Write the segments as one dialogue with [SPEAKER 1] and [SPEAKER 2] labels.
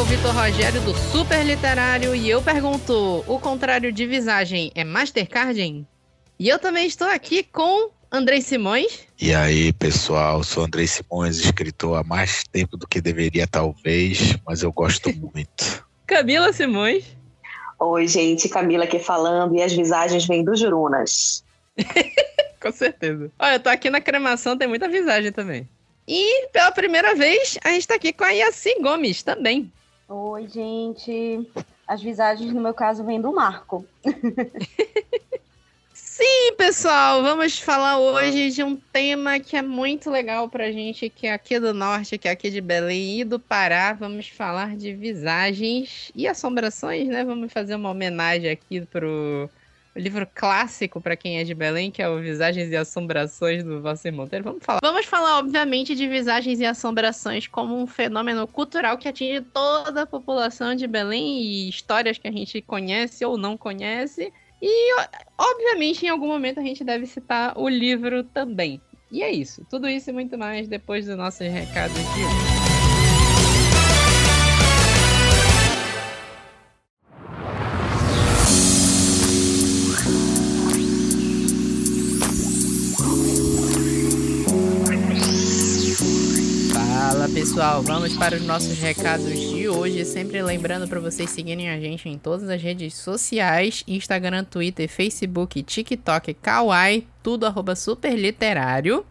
[SPEAKER 1] o Vitor Rogério do Super Literário e eu pergunto: o contrário de visagem é Mastercarding? E eu também estou aqui com Andrei Simões.
[SPEAKER 2] E aí, pessoal, sou Andrei Simões, escritor há mais tempo do que deveria, talvez, mas eu gosto muito.
[SPEAKER 1] Camila Simões.
[SPEAKER 3] Oi, gente, Camila aqui falando, e as visagens vêm do Jurunas.
[SPEAKER 1] Com certeza. Olha, eu tô aqui na cremação, tem muita visagem também. E pela primeira vez, a gente tá aqui com a Yaci Gomes também.
[SPEAKER 4] Oi, gente. As visagens, no meu caso, vêm do Marco.
[SPEAKER 1] Sim, pessoal, vamos falar hoje de um tema que é muito legal pra gente, que é aqui do norte, que é aqui de Belém e do Pará. Vamos falar de visagens e assombrações, né? Vamos fazer uma homenagem aqui pro livro clássico para quem é de Belém, que é o Visagens e Assombrações do Valcir Monteiro. Vamos falar. Vamos falar, obviamente, de visagens e assombrações como um fenômeno cultural que atinge toda a população de Belém e histórias que a gente conhece ou não conhece. E, obviamente, em algum momento a gente deve citar o livro também. E é isso. Tudo isso e muito mais depois do nosso recado de hoje. Pessoal, vamos para os nossos recados de hoje. Sempre lembrando para vocês seguirem a gente em todas as redes sociais: Instagram, Twitter, Facebook, TikTok, Kawaii, tudo arroba superliterário.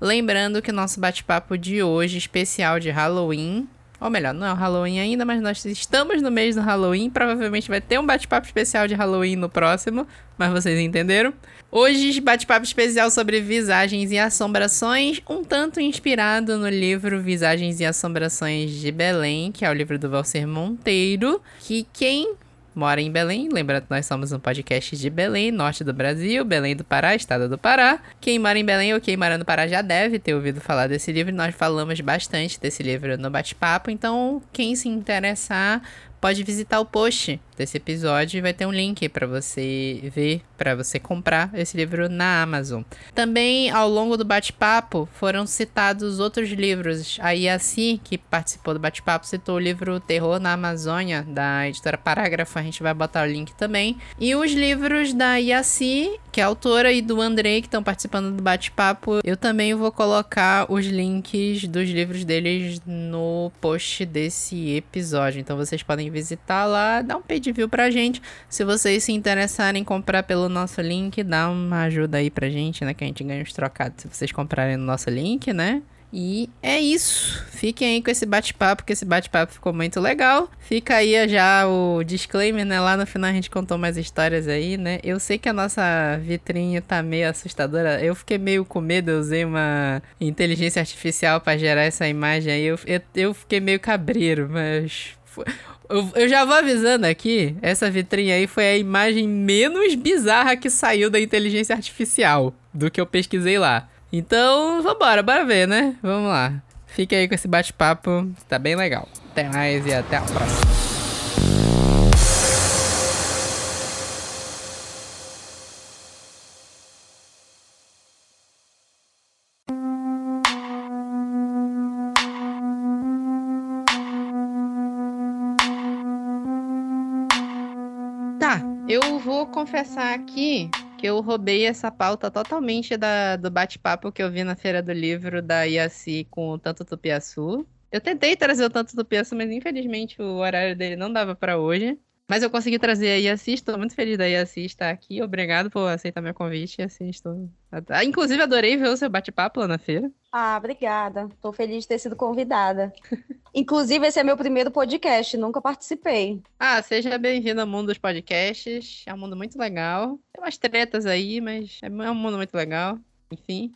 [SPEAKER 1] Lembrando que nosso bate-papo de hoje, especial de Halloween, ou melhor, não é o Halloween ainda, mas nós estamos no mês do Halloween. Provavelmente vai ter um bate-papo especial de Halloween no próximo, mas vocês entenderam. Hoje, bate-papo especial sobre visagens e assombrações, um tanto inspirado no livro Visagens e Assombrações de Belém, que é o livro do Valcer Monteiro, que quem mora em Belém. Lembrando que nós somos um podcast de Belém, norte do Brasil, Belém do Pará, estado do Pará. Quem mora em Belém ou quem mora no Pará já deve ter ouvido falar desse livro. Nós falamos bastante desse livro no bate-papo, então quem se interessar pode visitar o post desse episódio e vai ter um link para você ver, para você comprar esse livro na Amazon. Também, ao longo do bate-papo, foram citados outros livros. A Iaci, que participou do bate-papo, citou o livro Terror na Amazônia, da editora Parágrafo. A gente vai botar o link também. E os livros da Iaci, que é autora, e do Andrei, que estão participando do bate-papo, eu também vou colocar os links dos livros deles no post desse episódio. Então vocês podem visitar lá, dar um pedido de pra gente. Se vocês se interessarem em comprar pelo nosso link, dá uma ajuda aí pra gente, né? Que a gente ganha uns trocados se vocês comprarem no nosso link, né? E é isso. Fiquem aí com esse bate-papo, que esse bate-papo ficou muito legal. Fica aí já o disclaimer, né? Lá no final a gente contou mais histórias aí, né? Eu sei que a nossa vitrine tá meio assustadora. Eu fiquei meio com medo, eu usei uma inteligência artificial para gerar essa imagem aí. Eu, eu, eu fiquei meio cabreiro, mas. Eu, eu, já vou avisando aqui, essa vitrine aí foi a imagem menos bizarra que saiu da inteligência artificial do que eu pesquisei lá. Então, vambora, bora ver, né? Vamos lá. Fique aí com esse bate-papo, tá bem legal. Até mais e até a próxima. Vou confessar aqui que eu roubei essa pauta totalmente da, do bate-papo que eu vi na Feira do Livro da IACI com o Tanto Tupiaçu. Eu tentei trazer o Tanto Tupiaçu, mas infelizmente o horário dele não dava para hoje. Mas eu consegui trazer a Iaci, estou muito feliz da Iaci estar aqui. Obrigado por aceitar meu convite, Iaci. Estou... Ah, inclusive, adorei ver o seu bate-papo lá na feira.
[SPEAKER 4] Ah, obrigada. Estou feliz de ter sido convidada. Inclusive, esse é meu primeiro podcast, nunca participei.
[SPEAKER 1] Ah, seja bem-vindo ao mundo dos podcasts. É um mundo muito legal. Tem umas tretas aí, mas é um mundo muito legal. Enfim.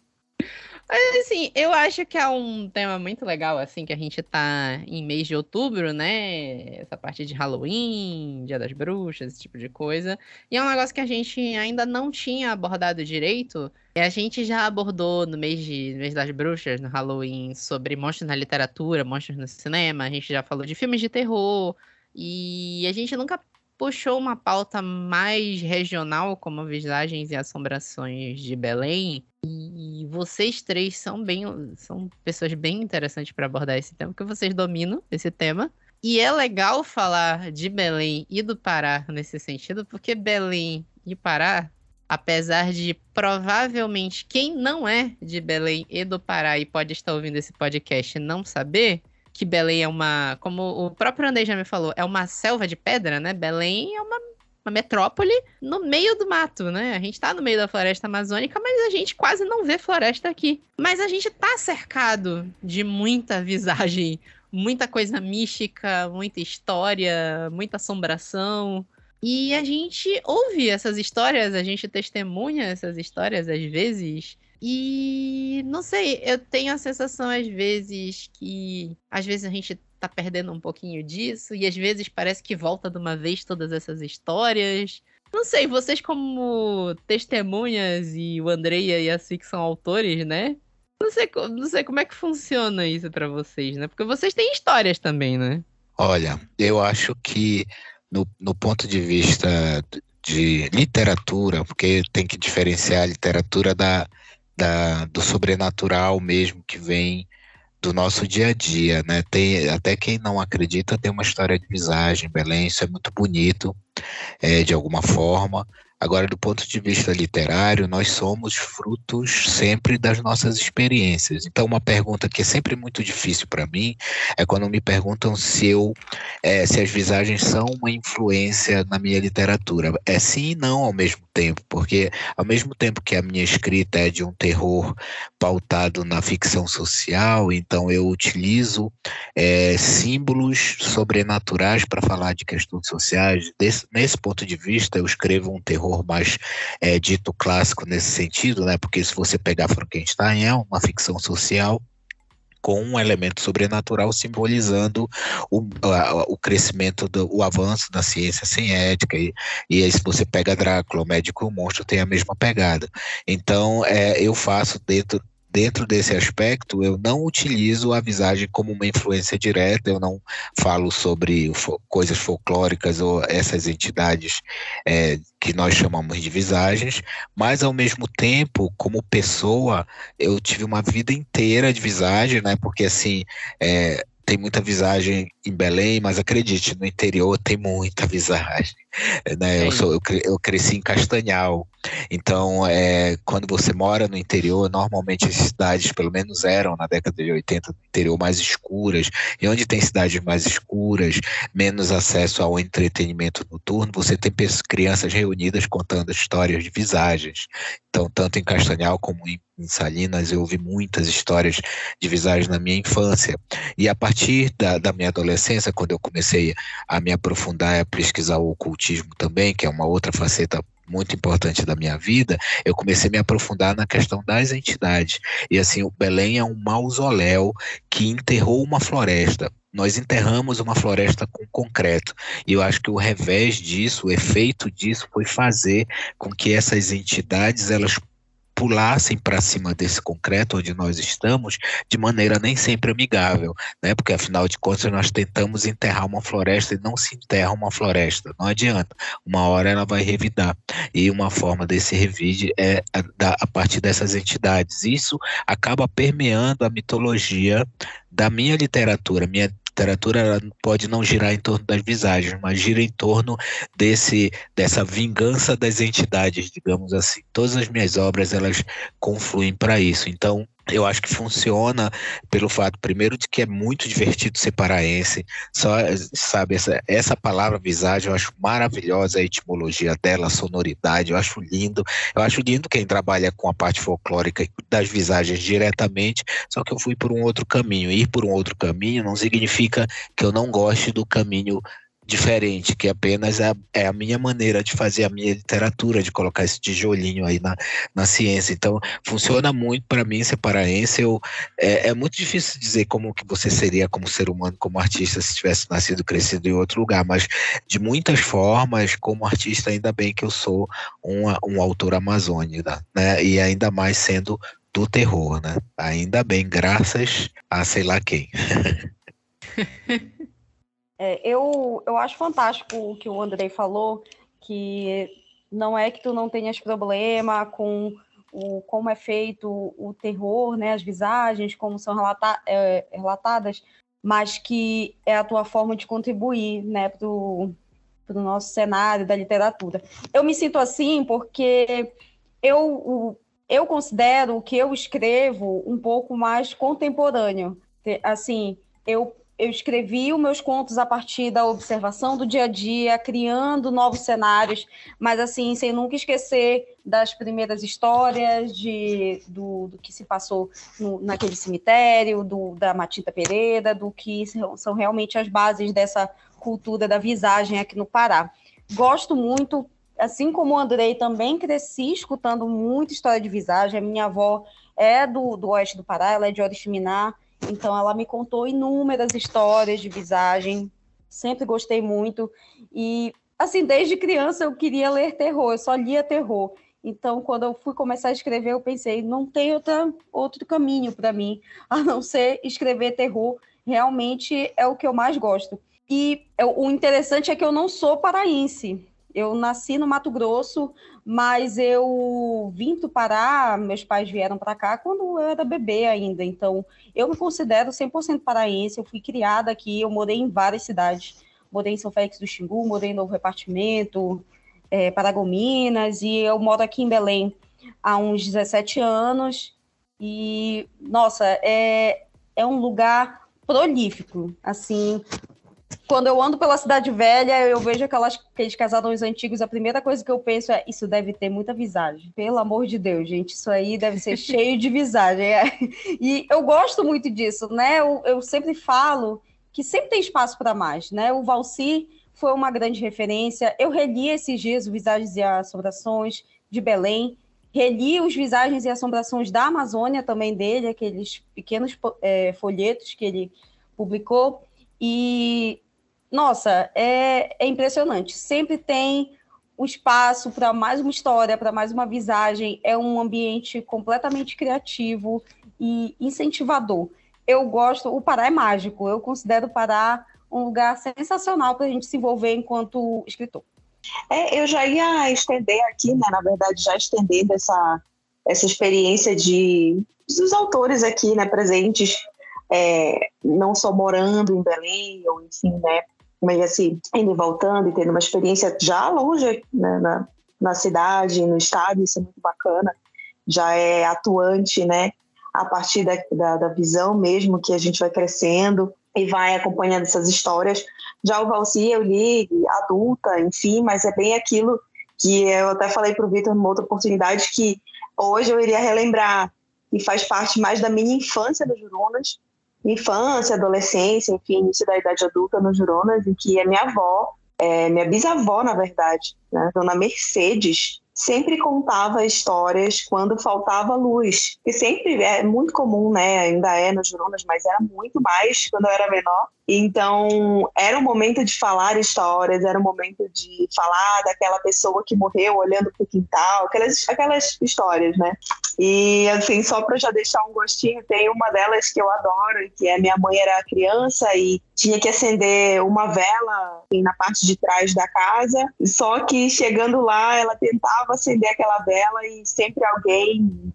[SPEAKER 1] Mas assim, eu acho que é um tema muito legal, assim, que a gente tá em mês de outubro, né? Essa parte de Halloween, Dia das Bruxas, esse tipo de coisa. E é um negócio que a gente ainda não tinha abordado direito. A gente já abordou no mês, de, no mês das bruxas, no Halloween, sobre monstros na literatura, monstros no cinema. A gente já falou de filmes de terror. E a gente nunca puxou uma pauta mais regional, como Visagens e Assombrações de Belém. E vocês três são bem são pessoas bem interessantes para abordar esse tema, porque vocês dominam esse tema. E é legal falar de Belém e do Pará nesse sentido, porque Belém e Pará, apesar de provavelmente quem não é de Belém e do Pará e pode estar ouvindo esse podcast não saber, que Belém é uma, como o próprio André já me falou, é uma selva de pedra, né? Belém é uma, uma metrópole no meio do mato, né? A gente tá no meio da floresta amazônica, mas a gente quase não vê floresta aqui. Mas a gente tá cercado de muita visagem muita coisa mística, muita história, muita assombração. E a gente ouve essas histórias, a gente testemunha essas histórias às vezes. E não sei, eu tenho a sensação às vezes que às vezes a gente tá perdendo um pouquinho disso e às vezes parece que volta de uma vez todas essas histórias. Não sei, vocês como testemunhas e o Andreia e a Six são autores, né? Não sei, não sei como é que funciona isso para vocês, né? Porque vocês têm histórias também, né?
[SPEAKER 2] Olha, eu acho que no, no ponto de vista de literatura, porque tem que diferenciar a literatura da, da, do sobrenatural mesmo que vem do nosso dia a dia, né? Tem, até quem não acredita tem uma história de visagem, Belém, isso é muito bonito, é, de alguma forma. Agora, do ponto de vista literário, nós somos frutos sempre das nossas experiências. Então, uma pergunta que é sempre muito difícil para mim é quando me perguntam se eu, é, se as visagens são uma influência na minha literatura. É sim e não ao mesmo tempo, porque ao mesmo tempo que a minha escrita é de um terror pautado na ficção social, então eu utilizo é, símbolos sobrenaturais para falar de questões sociais. Desse, nesse ponto de vista, eu escrevo um terror terror mais é, dito clássico nesse sentido, né? Porque se você pegar Frankenstein é uma ficção social com um elemento sobrenatural simbolizando o, o crescimento, do, o avanço da ciência sem ética. E, e aí, se você pega Drácula, o médico e o monstro tem a mesma pegada. Então, é, eu faço dentro dentro desse aspecto, eu não utilizo a visagem como uma influência direta, eu não falo sobre coisas folclóricas ou essas entidades é, que nós chamamos de visagens, mas ao mesmo tempo, como pessoa, eu tive uma vida inteira de visagem, né? Porque assim, é, tem muita visagem em Belém, mas acredite, no interior tem muita visagem. Né? Eu, sou, eu, eu, cresci em Castanhal, então é, quando você mora no interior, normalmente as cidades, pelo menos eram na década de 80, no interior mais escuras, e onde tem cidades mais escuras, menos acesso ao entretenimento noturno, você tem crianças reunidas contando histórias de visagens. Então, tanto em Castanhal como em, em Salinas, eu ouvi muitas histórias de visagens na minha infância. E a partir da, da minha adolescência, quando eu comecei a me aprofundar, a pesquisar o ocultismo também, que é uma outra faceta muito importante da minha vida, eu comecei a me aprofundar na questão das entidades. E assim, o Belém é um mausoléu que enterrou uma floresta. Nós enterramos uma floresta com concreto. E eu acho que o revés disso, o efeito disso, foi fazer com que essas entidades elas pulassem para cima desse concreto onde nós estamos de maneira nem sempre amigável, né? Porque afinal de contas nós tentamos enterrar uma floresta e não se enterra uma floresta, não adianta. Uma hora ela vai revidar. E uma forma desse revide é a, a partir dessas entidades. Isso acaba permeando a mitologia da minha literatura, minha literatura pode não girar em torno das visagens, mas gira em torno desse dessa vingança das entidades, digamos assim. Todas as minhas obras elas confluem para isso. Então, eu acho que funciona pelo fato, primeiro, de que é muito divertido ser paraense. Só, sabe, essa, essa palavra visagem, eu acho maravilhosa a etimologia dela, a sonoridade, eu acho lindo. Eu acho lindo quem trabalha com a parte folclórica das visagens diretamente, só que eu fui por um outro caminho. Ir por um outro caminho não significa que eu não goste do caminho diferente, que apenas é, é, a minha maneira de fazer a minha literatura, de colocar esse tijolinho aí na, na ciência. Então, funciona muito para mim ser paraense. Eu, é, é, muito difícil dizer como que você seria como ser humano, como artista, se tivesse nascido crescido em outro lugar, mas de muitas formas, como artista, ainda bem que eu sou um, um autor amazônica, né? E ainda mais sendo do terror, né? Ainda bem, graças a sei lá quem.
[SPEAKER 4] É, eu, eu acho fantástico o que o Andrei falou, que não é que tu não tenhas problema com o, como é feito o terror, né, as visagens, como são relata, é, relatadas, mas que é a tua forma de contribuir, né, para o nosso cenário da literatura. Eu me sinto assim porque eu, eu considero o que eu escrevo um pouco mais contemporâneo. Assim, eu eu escrevi os meus contos a partir da observação do dia a dia, criando novos cenários, mas assim, sem nunca esquecer das primeiras histórias de, do, do que se passou no, naquele cemitério, do, da Matita Pereira, do que são, realmente as bases dessa cultura da visagem aqui no Pará. Gosto muito, assim como o Andrei, também cresci escutando muita história de visagem. A minha avó é do, do oeste do Pará, ela é de Oriximiná, então, ela me contou inúmeras histórias de visagem, sempre gostei muito. E, assim, desde criança eu queria ler terror, eu só lia terror. Então, quando eu fui começar a escrever, eu pensei, não tem outra, outro caminho para mim, a não ser escrever terror. Realmente é o que eu mais gosto. E o interessante é que eu não sou paraense. Eu nasci no Mato Grosso, mas eu vim do Pará, meus pais vieram para cá quando eu era bebê ainda. Então, eu me considero 100% paraense, eu fui criada aqui, eu morei em várias cidades. Morei em São Félix do Xingu, morei em Novo Repartimento, é, Paragominas, e eu moro aqui em Belém há uns 17 anos. E, nossa, é, é um lugar prolífico, assim, quando eu ando pela cidade velha, eu vejo aquelas, aqueles casarões antigos, a primeira coisa que eu penso é, isso deve ter muita visagem. Pelo amor de Deus, gente, isso aí deve ser cheio de visagem. É. E eu gosto muito disso, né? Eu, eu sempre falo que sempre tem espaço para mais, né? O Valci foi uma grande referência. Eu reli esses dias Visagens e Assombrações de Belém, reli os Visagens e Assombrações da Amazônia também dele, aqueles pequenos é, folhetos que ele publicou. E nossa, é, é impressionante. Sempre tem um espaço para mais uma história, para mais uma visagem. É um ambiente completamente criativo e incentivador. Eu gosto, o Pará é mágico. Eu considero o Pará um lugar sensacional para a gente se envolver enquanto escritor.
[SPEAKER 3] É, eu já ia estender aqui, né? Na verdade, já estendendo essa, essa experiência de dos autores aqui, né, presentes, é, não só morando em Belém, ou enfim, né, mas assim, indo e voltando e tendo uma experiência já longe né, na, na cidade, no estado, isso é muito bacana. Já é atuante, né? A partir da, da, da visão mesmo que a gente vai crescendo e vai acompanhando essas histórias. Já o Valci eu li adulta, enfim, mas é bem aquilo que eu até falei para o Vitor numa outra oportunidade que hoje eu iria relembrar e faz parte mais da minha infância do Jurunas, infância, adolescência, enfim, início da idade adulta no Juronas, em que a minha avó, é, minha bisavó, na verdade, né, dona Mercedes, sempre contava histórias quando faltava luz. E sempre é muito comum, né? Ainda é no Juronas, mas era muito mais quando eu era menor. Então, era o momento de falar histórias, era o momento de falar daquela pessoa que morreu olhando para o quintal, aquelas, aquelas histórias, né? E, assim, só para já deixar um gostinho, tem uma delas que eu adoro, que é minha mãe era criança e tinha que acender uma vela assim, na parte de trás da casa, só que chegando lá, ela tentava acender aquela vela e sempre alguém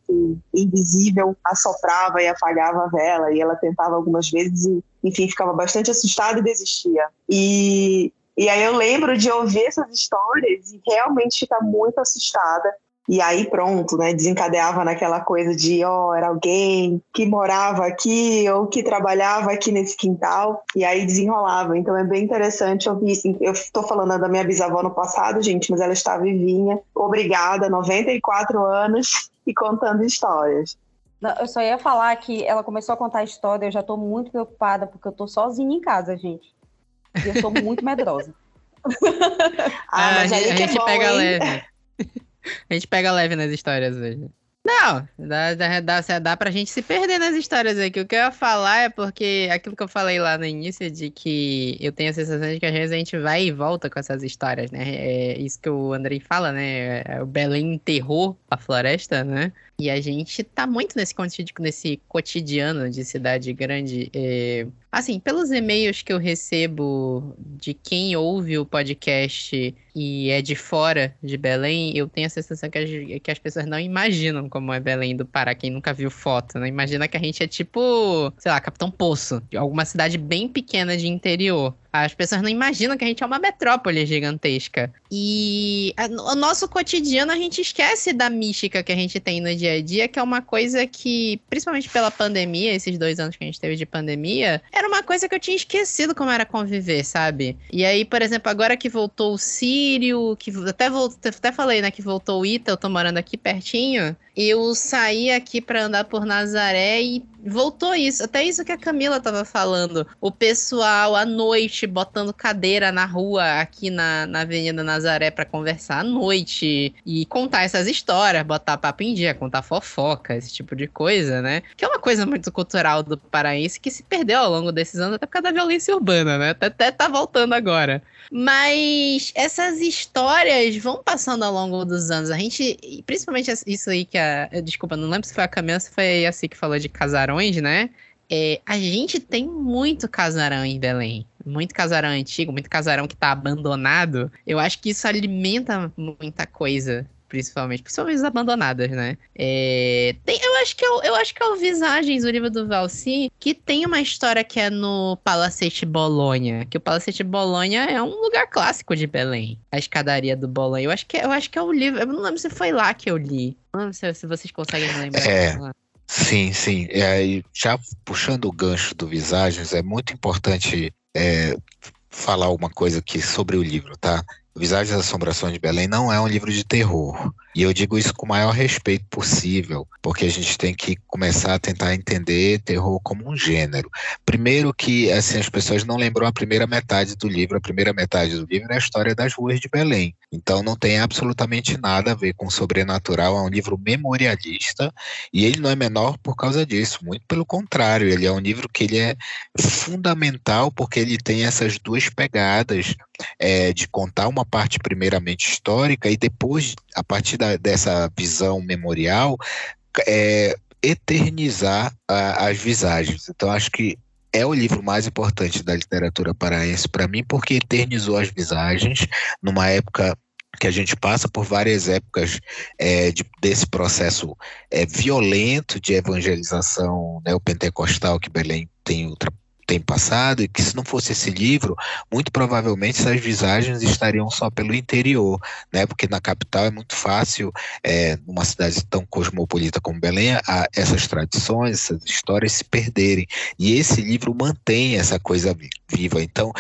[SPEAKER 3] invisível assoprava e apagava a vela, e ela tentava algumas vezes e enfim, ficava bastante assustada e desistia. E, e aí eu lembro de ouvir essas histórias e realmente ficar muito assustada. E aí pronto, né, desencadeava naquela coisa de, ó, oh, era alguém que morava aqui ou que trabalhava aqui nesse quintal, e aí desenrolava. Então é bem interessante ouvir isso. Eu estou falando da minha bisavó no passado, gente, mas ela está vivinha, obrigada, 94 anos e contando histórias.
[SPEAKER 4] Eu só ia falar que ela começou a contar a história, eu já tô muito preocupada, porque eu tô sozinha em casa, gente. E eu sou muito medrosa.
[SPEAKER 1] ah, mas a, gente, a gente é bom, pega hein? leve. a gente pega leve nas histórias hoje. Não, dá, dá, dá, dá pra gente se perder nas histórias aqui. O que eu ia falar é porque aquilo que eu falei lá no início de que eu tenho a sensação de que às vezes a gente vai e volta com essas histórias, né? É isso que o Andrei fala, né? É o Belém enterrou a floresta, né? E a gente tá muito nesse, nesse cotidiano de cidade grande. É... Assim, pelos e-mails que eu recebo de quem ouve o podcast e é de fora de Belém, eu tenho a sensação que as, que as pessoas não imaginam como é Belém do Pará, quem nunca viu foto, né? Imagina que a gente é tipo, sei lá, Capitão Poço, alguma cidade bem pequena de interior. As pessoas não imaginam que a gente é uma metrópole gigantesca. E o nosso cotidiano a gente esquece da mística que a gente tem no dia a dia, que é uma coisa que, principalmente pela pandemia, esses dois anos que a gente teve de pandemia, era uma coisa que eu tinha esquecido como era conviver, sabe? E aí, por exemplo, agora que voltou o Sírio, que até, voltou, até falei, né, que voltou o Ita, eu tô morando aqui pertinho eu saí aqui para andar por Nazaré e voltou isso. Até isso que a Camila tava falando. O pessoal à noite botando cadeira na rua aqui na, na Avenida Nazaré para conversar à noite e contar essas histórias, botar papo em dia, contar fofoca, esse tipo de coisa, né? Que é uma coisa muito cultural do paraense que se perdeu ao longo desses anos até por causa da violência urbana, né? Até, até tá voltando agora. Mas essas histórias vão passando ao longo dos anos. A gente, principalmente isso aí que a. Desculpa, não lembro se foi a Camila, se foi a assim que falou de casarões, né? É, a gente tem muito casarão em Belém. Muito casarão antigo, muito casarão que tá abandonado. Eu acho que isso alimenta muita coisa principalmente, principalmente as abandonadas, né? É, tem, eu, acho que é, eu acho que é o Visagens, o livro do Valsi, que tem uma história que é no Palacete Bolonha, que o Palacete Bolonha é um lugar clássico de Belém, a escadaria do Bolonha. Eu acho que, é, eu acho que é o livro, eu não lembro se foi lá que eu li. Não lembro se, se vocês conseguem lembrar.
[SPEAKER 2] É. Sim, sim. Aí, já puxando o gancho do Visagens, é muito importante é, falar uma coisa aqui sobre o livro, tá? Visagens das Assombrações de Belém não é um livro de terror. E eu digo isso com o maior respeito possível, porque a gente tem que começar a tentar entender terror como um gênero. Primeiro que assim as pessoas não lembram a primeira metade do livro. A primeira metade do livro é a história das ruas de Belém. Então não tem absolutamente nada a ver com sobrenatural. É um livro memorialista e ele não é menor por causa disso. Muito pelo contrário, ele é um livro que ele é fundamental porque ele tem essas duas pegadas é, de contar uma parte primeiramente histórica e depois a partir da, dessa visão memorial, é, eternizar a, as visagens. Então, acho que é o livro mais importante da literatura paraense para mim, porque eternizou as visagens numa época que a gente passa por várias épocas é, de, desse processo é, violento de evangelização neopentecostal que Belém tem ultrapassado tem passado e que se não fosse esse livro, muito provavelmente essas visagens estariam só pelo interior, né? Porque na capital é muito fácil, é, numa cidade tão cosmopolita como Belém, a, essas tradições, essas histórias se perderem. E esse livro mantém essa coisa viva. Então,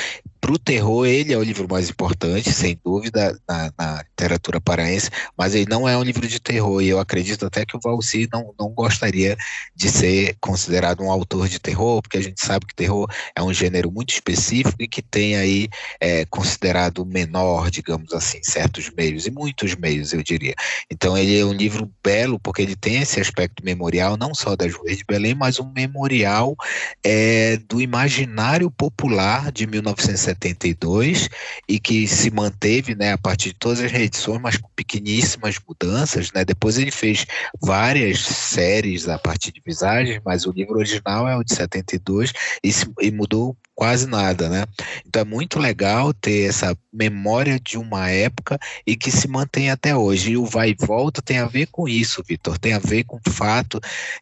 [SPEAKER 2] para o terror, ele é o livro mais importante, sem dúvida, na, na, literatura paraense, mas ele não é um livro de terror, e eu acredito até que o Valci não, não gostaria de ser considerado um autor de terror, porque a gente sabe que terror é um gênero muito específico e que tem aí é, considerado menor, digamos assim, certos meios, e muitos meios, eu diria. Então ele é um livro belo, porque ele tem esse aspecto memorial, não só das ruas de Belém, mas um memorial é, do imaginário popular de 1970 72 e que se manteve né, a partir de todas as reedições, mas com pequeníssimas mudanças. Né? Depois ele fez várias séries a partir de visagens, mas o livro original é o de 72 e, se, e mudou quase nada, né? Então é muito legal ter essa memória de uma época e que se mantém até hoje. E o vai e volta tem a ver com isso, Vitor. Tem a ver com o fato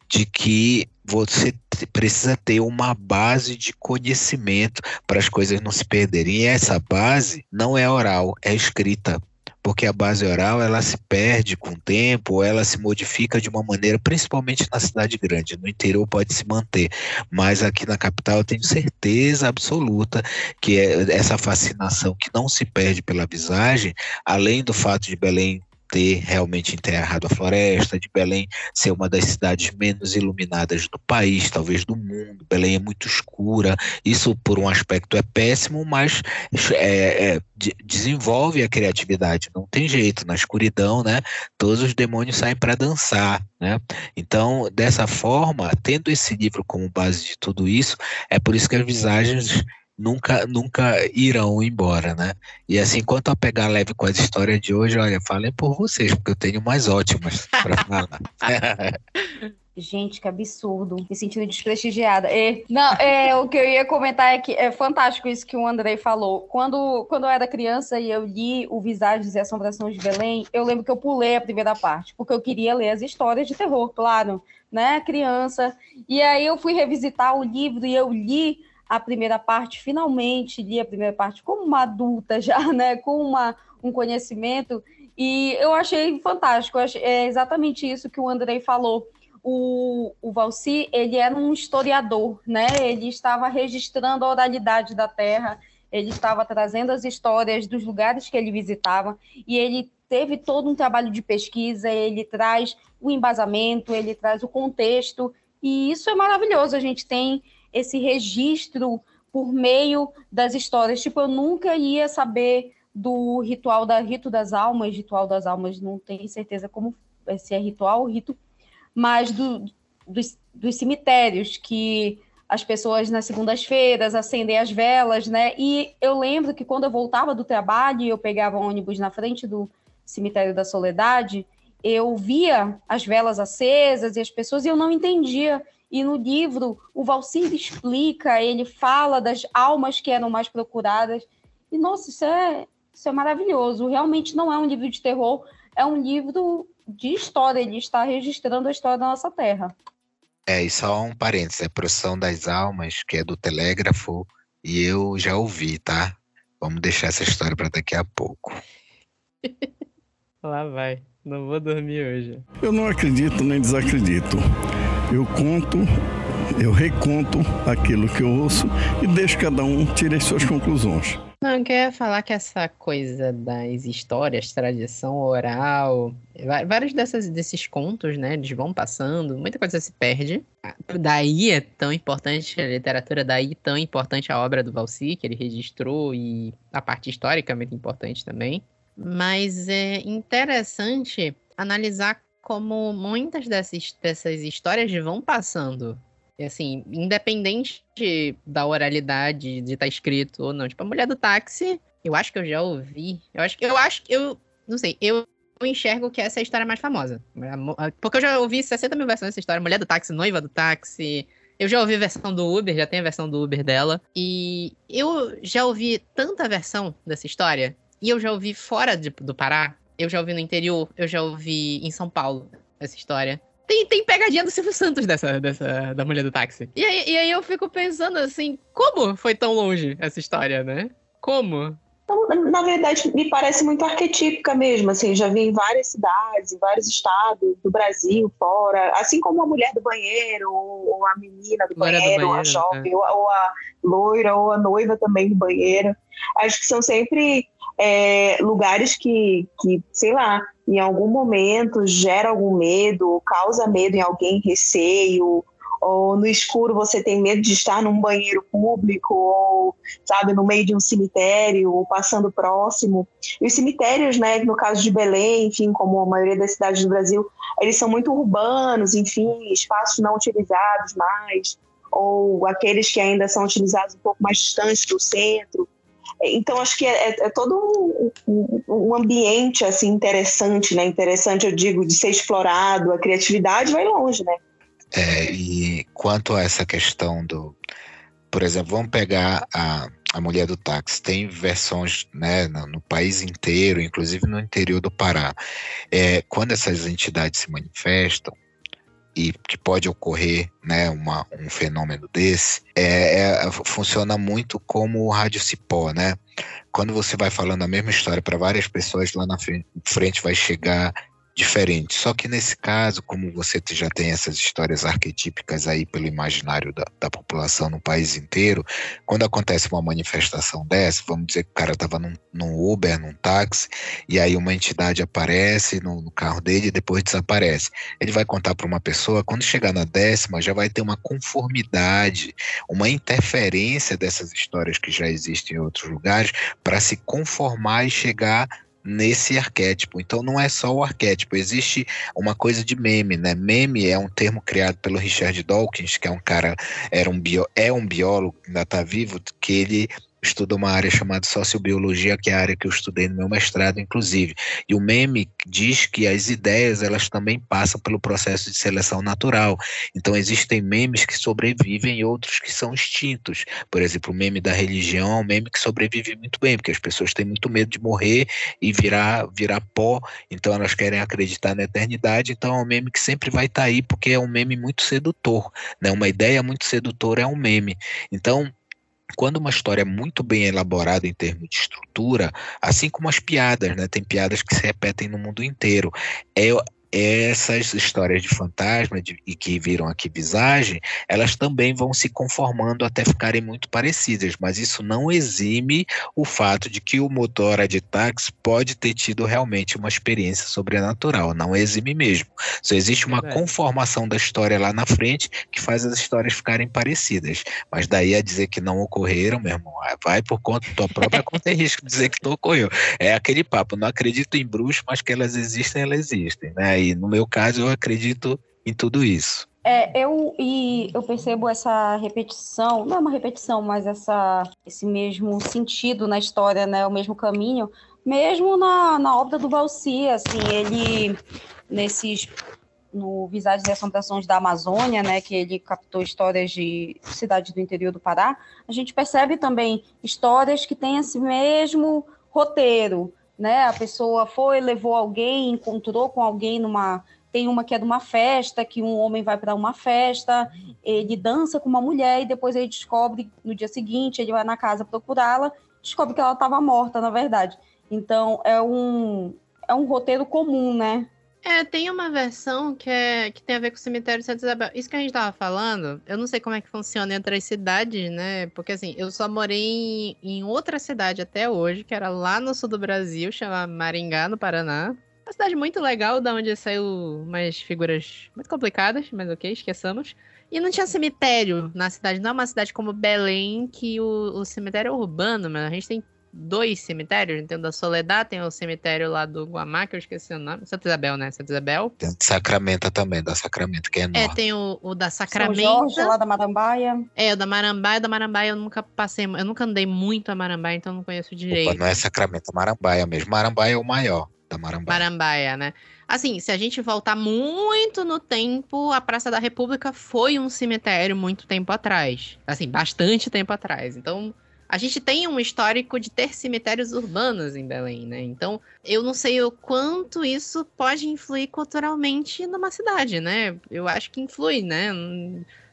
[SPEAKER 2] de que você precisa ter uma base de conhecimento para as coisas não se perderem. E essa base não é oral, é escrita porque a base oral ela se perde com o tempo, ela se modifica de uma maneira, principalmente na cidade grande. No interior pode se manter, mas aqui na capital eu tenho certeza absoluta que é essa fascinação que não se perde pela visagem, além do fato de Belém ter realmente enterrado a floresta, de Belém ser uma das cidades menos iluminadas do país, talvez do mundo. Belém é muito escura, isso por um aspecto é péssimo, mas é, é, desenvolve a criatividade, não tem jeito, na escuridão, né? Todos os demônios saem para dançar, né? Então, dessa forma, tendo esse livro como base de tudo isso, é por isso que as visagens nunca, nunca irão embora, né? E assim, quanto a pegar leve com as histórias de hoje, olha, falei por vocês, porque eu tenho mais ótimas para falar.
[SPEAKER 4] Gente, que absurdo. Me sentindo desprestigiada. E, não, é, o que eu ia comentar é que é fantástico isso que o Andrei falou. Quando, quando eu era criança e eu li o Visagens e Assombração de Belém, eu lembro que eu pulei a primeira parte, porque eu queria ler as histórias de terror, claro, né? Criança. E aí eu fui revisitar o livro e eu li a primeira parte, finalmente li a primeira parte como uma adulta já, né? Com uma, um conhecimento. E eu achei fantástico. Eu achei, é exatamente isso que o Andrei falou o, o Valci, ele era um historiador, né? Ele estava registrando a oralidade da terra, ele estava trazendo as histórias dos lugares que ele visitava, e ele teve todo um trabalho de pesquisa, ele traz o embasamento, ele traz o contexto, e isso é maravilhoso. A gente tem esse registro por meio das histórias. Tipo, eu nunca ia saber do ritual da rito das almas, ritual das almas, não tenho certeza como se é ritual ou rito mas do, dos, dos cemitérios que as pessoas nas segundas-feiras acendem as velas, né? E eu lembro que quando eu voltava do trabalho e eu pegava um ônibus na frente do cemitério da Soledade, eu via as velas acesas e as pessoas e eu não entendia. E no livro o Valcir explica, ele fala das almas que eram mais procuradas. E nossa, isso é, isso é maravilhoso. Realmente não é um livro de terror, é um livro de história, ele está registrando a história da nossa terra.
[SPEAKER 2] É, e só um parênteses, é Procissão das Almas, que é do Telégrafo, e eu já ouvi, tá? Vamos deixar essa história para daqui a pouco.
[SPEAKER 1] Lá vai, não vou dormir hoje.
[SPEAKER 5] Eu não acredito nem desacredito. Eu conto, eu reconto aquilo que eu ouço e deixo cada um tirar suas conclusões.
[SPEAKER 1] Não, eu queria falar que essa coisa das histórias, tradição oral, vários dessas, desses contos, né, eles vão passando, muita coisa se perde. Daí é tão importante a literatura, daí tão importante a obra do Valsi, que ele registrou, e a parte histórica é muito importante também. Mas é interessante analisar como muitas dessas, dessas histórias vão passando assim, independente da oralidade de estar tá escrito ou não. Tipo, a mulher do táxi, eu acho que eu já ouvi. Eu acho que eu acho que eu. Não sei, eu enxergo que essa é a história mais famosa. Porque eu já ouvi 60 mil versões dessa história. Mulher do táxi, noiva do táxi. Eu já ouvi a versão do Uber, já tem a versão do Uber dela. E eu já ouvi tanta versão dessa história. E eu já ouvi fora de, do Pará. Eu já ouvi no interior. Eu já ouvi em São Paulo essa história. Tem, tem pegadinha do Silvio Santos dessa, dessa, da mulher do táxi. E aí, e aí eu fico pensando assim, como foi tão longe essa história, né? Como?
[SPEAKER 3] Então, na verdade, me parece muito arquetípica mesmo, assim, já vi em várias cidades, em vários estados do Brasil, fora, assim como a mulher do banheiro, ou a menina do banheiro, do banheiro, a jovem, é. ou, ou a loira, ou a noiva também do banheiro. Acho que são sempre é, lugares que, que, sei lá, em algum momento gera algum medo, causa medo em alguém, receio, ou no escuro você tem medo de estar num banheiro público, ou, sabe, no meio de um cemitério, ou passando próximo. E os cemitérios, né, no caso de Belém, enfim, como a maioria das cidades do Brasil, eles são muito urbanos, enfim, espaços não utilizados mais, ou aqueles que ainda são utilizados um pouco mais distantes do centro. Então, acho que é, é, é todo um, um, um, ambiente assim interessante, né? Interessante, eu digo, de ser explorado. A criatividade vai longe, né?
[SPEAKER 2] É, e quanto a essa questão do... Por exemplo, vamos pegar a, a Mulher do Táxi. Tem versões né, no, no país inteiro, inclusive no interior do Pará. É, quando essas entidades se manifestam, e que pode ocorrer né, uma, um fenômeno desse, é, é, funciona muito como o rádio cipó, né? Quando você vai falando a mesma história para várias pessoas, lá na frente vai chegar diferente. Só que nesse caso, como você já tem essas histórias arquetípicas aí pelo imaginário da, da população no país inteiro, quando acontece uma manifestação dessa, vamos dizer que o cara estava num, num, Uber, num táxi, e aí uma entidade aparece no, no carro dele e depois desaparece. Ele vai contar para uma pessoa, quando chegar na décima, já vai ter uma conformidade, uma interferência dessas histórias que já existem em outros lugares, para se conformar e chegar nesse arquétipo. Então não é só o arquétipo, existe uma coisa de meme, né? Meme é um termo criado pelo Richard Dawkins, que é um cara, era um bio, é um biólogo, ainda está vivo, que ele estuda uma área chamada sociobiologia, que é a área que eu estudei no meu mestrado, inclusive. E o meme diz que as ideias, elas também passam pelo processo de seleção natural. Então, existem memes que sobrevivem e outros que são extintos. Por exemplo, o meme da religião é um meme que sobrevive muito bem, porque as pessoas têm muito medo de morrer e virar, virar pó, então elas querem acreditar na eternidade. Então, é um meme que sempre vai estar tá aí, porque é um meme muito sedutor. Né? Uma ideia muito sedutora é um meme. Então, quando uma história é muito bem elaborada em termos de estrutura, assim como as piadas, né? Tem piadas que se repetem no mundo inteiro. É, essas histórias de fantasma de, e que viram aqui visagem, elas também vão se conformando até ficarem muito parecidas, mas isso não exime o fato de que o motor de táxi pode ter tido realmente uma experiência sobrenatural, não exime mesmo. Só existe uma é conformação da história lá na frente que faz as histórias ficarem parecidas, mas daí a dizer que não ocorreram, meu irmão, vai por conta da tua própria conta e risco dizer que não ocorreu. É aquele papo, não acredito em bruxos, mas que elas existem, elas existem, né? E no meu caso, eu acredito em tudo isso.
[SPEAKER 4] É, eu e eu percebo essa repetição, não é uma repetição, mas essa, esse mesmo sentido na história, né, o mesmo caminho, mesmo na, na obra do Valci, assim, ele nesses no Visagens e Assombrações da Amazônia, né, que ele captou histórias de cidades do interior do Pará, a gente percebe também histórias que têm esse mesmo roteiro, né? A pessoa foi, levou alguém, encontrou com alguém numa. Tem uma que é de uma festa, que um homem vai para uma festa, ele dança com uma mulher e depois ele descobre no dia seguinte, ele vai na casa procurá-la, descobre que ela estava morta, na verdade. Então é um é um roteiro comum, né?
[SPEAKER 1] É, tem uma versão que, é, que tem a ver com o cemitério de Santa Isabel. Isso que a gente tava falando, eu não sei como é que funciona entre as cidades, né? Porque assim, eu só morei em, em outra cidade até hoje, que era lá no sul do Brasil, chama Maringá, no Paraná. Uma cidade muito legal, da onde saiu umas figuras muito complicadas, mas ok, esqueçamos. E não tinha cemitério na cidade, não é uma cidade como Belém, que o, o cemitério é urbano, mas a gente tem dois cemitérios. Tem o da Soledad, tem o cemitério lá do Guamá, que eu esqueci o nome. Santa Isabel, né? Santa Isabel.
[SPEAKER 2] Tem o de Sacramento também, da Sacramento, que é enorme.
[SPEAKER 1] É, tem o, o da Sacramento.
[SPEAKER 4] São Jorge, lá da Marambaia.
[SPEAKER 1] É, o da Marambaia. Da Marambaia eu nunca passei, eu nunca andei muito a Marambaia, então não conheço direito. Opa,
[SPEAKER 2] não é Sacramento, é Marambaia mesmo. Marambaia é o maior da Marambaia.
[SPEAKER 1] Marambaia, né? Assim, se a gente voltar muito no tempo, a Praça da República foi um cemitério muito tempo atrás. Assim, bastante tempo atrás. Então, a gente tem um histórico de ter cemitérios urbanos em Belém, né? Então, eu não sei o quanto isso pode influir culturalmente numa cidade, né? Eu acho que influi, né?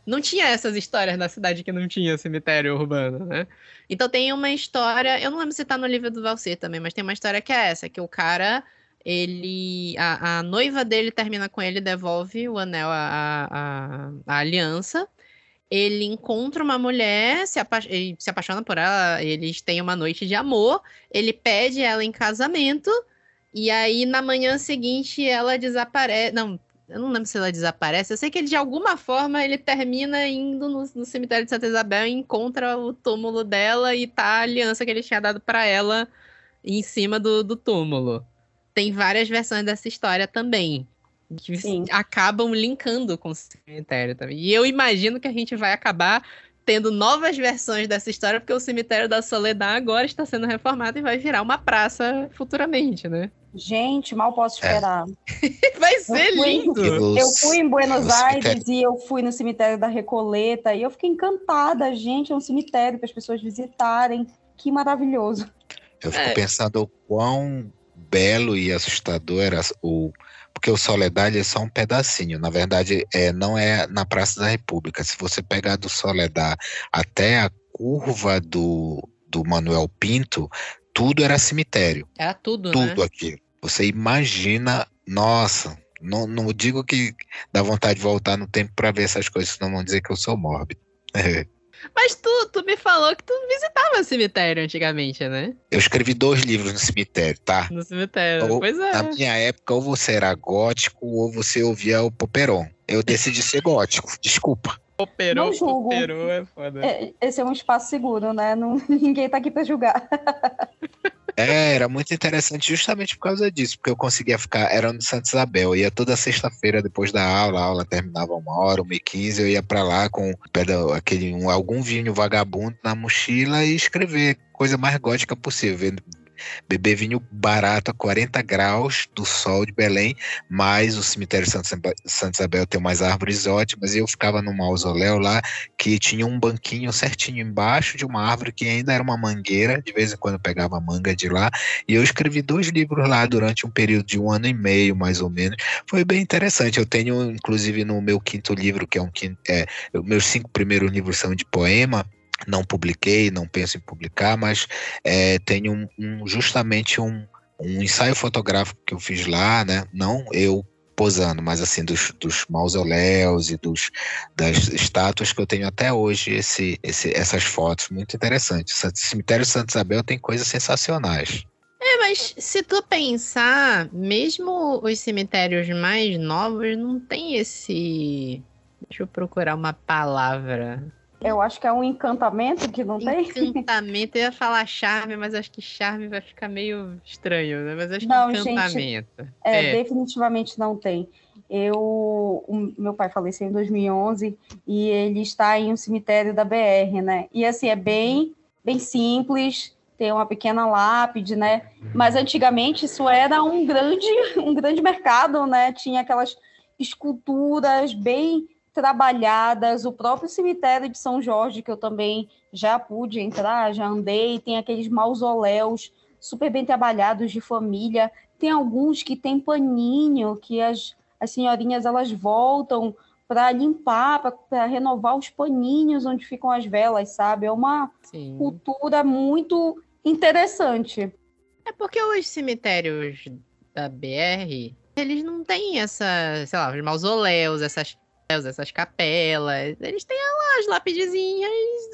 [SPEAKER 1] Não tinha essas histórias na cidade que não tinha cemitério urbano, né? Então tem uma história, eu não lembro se tá no livro do Valser também, mas tem uma história que é essa, que o cara ele a, a, noiva dele termina com ele devolve o anel a, a, a aliança ele encontra uma mulher, se, apa se apaixona por ela, eles têm uma noite de amor, ele pede ela em casamento, e aí na manhã seguinte ela desaparece. Não, eu não lembro se ela desaparece. Eu sei que ele, de alguma forma, ele termina indo no, no cemitério de Santa Isabel e encontra o túmulo dela e tá a aliança que ele tinha dado para ela em cima do, do túmulo. Tem várias versões dessa história também que Sim. acabam linkando com o cemitério também. E eu imagino que a gente vai acabar tendo novas versões dessa história, porque o cemitério da Soledad agora está sendo reformado e vai virar uma praça futuramente, né?
[SPEAKER 4] Gente, mal posso é. esperar.
[SPEAKER 1] É. vai ser eu lindo!
[SPEAKER 4] eu fui em Buenos Aires e eu fui no cemitério da Recoleta e eu fiquei encantada. Gente, é um cemitério para as pessoas visitarem. Que maravilhoso.
[SPEAKER 2] Eu fico é. pensando o quão belo e assustador era o porque o Soledade é só um pedacinho. Na verdade, é, não é na Praça da República. Se você pegar do Soledade até a curva do, do Manuel Pinto, tudo era cemitério.
[SPEAKER 1] Era tudo,
[SPEAKER 2] Tudo
[SPEAKER 1] né?
[SPEAKER 2] aqui. Você imagina, nossa, não, não digo que dá vontade de voltar no tempo para ver essas coisas, senão vão dizer que eu sou mórbido.
[SPEAKER 1] Mas tu, tu me falou que tu visitava o cemitério antigamente, né?
[SPEAKER 2] Eu escrevi dois livros no cemitério, tá?
[SPEAKER 1] No cemitério,
[SPEAKER 2] ou,
[SPEAKER 1] pois é.
[SPEAKER 2] Na minha época, ou você era gótico, ou você ouvia o Poperon. Eu decidi ser gótico, desculpa.
[SPEAKER 1] Poperon, Não julgo. Poperon é foda.
[SPEAKER 4] É, esse é um espaço seguro, né? Não, ninguém tá aqui pra julgar.
[SPEAKER 2] É, era muito interessante justamente por causa disso, porque eu conseguia ficar, era no Santa Isabel, ia toda sexta-feira depois da aula, a aula terminava uma hora, uma e quinze, eu ia para lá com aquele, um, algum vinho vagabundo na mochila e escrever coisa mais gótica possível, beber vinho barato a 40 graus do sol de Belém, mas o cemitério Santa Isabel tem umas árvores ótimas, e eu ficava num mausoléu lá que tinha um banquinho certinho embaixo de uma árvore que ainda era uma mangueira, de vez em quando pegava manga de lá, e eu escrevi dois livros lá durante um período de um ano e meio, mais ou menos. Foi bem interessante. Eu tenho, inclusive, no meu quinto livro, que é um quinto, é, meus cinco primeiros livros são de poema, não publiquei, não penso em publicar, mas é, tenho um, um, justamente um, um ensaio fotográfico que eu fiz lá, né? Não eu posando, mas assim, dos, dos mausoléus e dos, das estátuas que eu tenho até hoje, esse, esse, essas fotos, muito interessantes. O cemitério Santa Isabel tem coisas sensacionais.
[SPEAKER 1] É, mas se tu pensar, mesmo os cemitérios mais novos não tem esse. Deixa eu procurar uma palavra.
[SPEAKER 4] Eu acho que é um encantamento que não tem.
[SPEAKER 1] Encantamento, eu ia falar charme, mas acho que charme vai ficar meio estranho, né? Mas acho não, que encantamento.
[SPEAKER 4] Gente, é, é, definitivamente não tem. Eu, o, meu pai faleceu em 2011 e ele está em um cemitério da BR, né? E assim, é bem, bem simples, tem uma pequena lápide, né? Mas antigamente isso era um grande, um grande mercado, né? Tinha aquelas esculturas bem trabalhadas, o próprio cemitério de São Jorge, que eu também já pude entrar, já andei, tem aqueles mausoléus super bem trabalhados de família, tem alguns que tem paninho, que as, as senhorinhas elas voltam para limpar, para renovar os paninhos onde ficam as velas, sabe? É uma Sim. cultura muito interessante.
[SPEAKER 1] É porque os cemitérios da BR, eles não têm essa, sei lá, os mausoléus, essas essas capelas. Eles têm lá as lapidezinhas,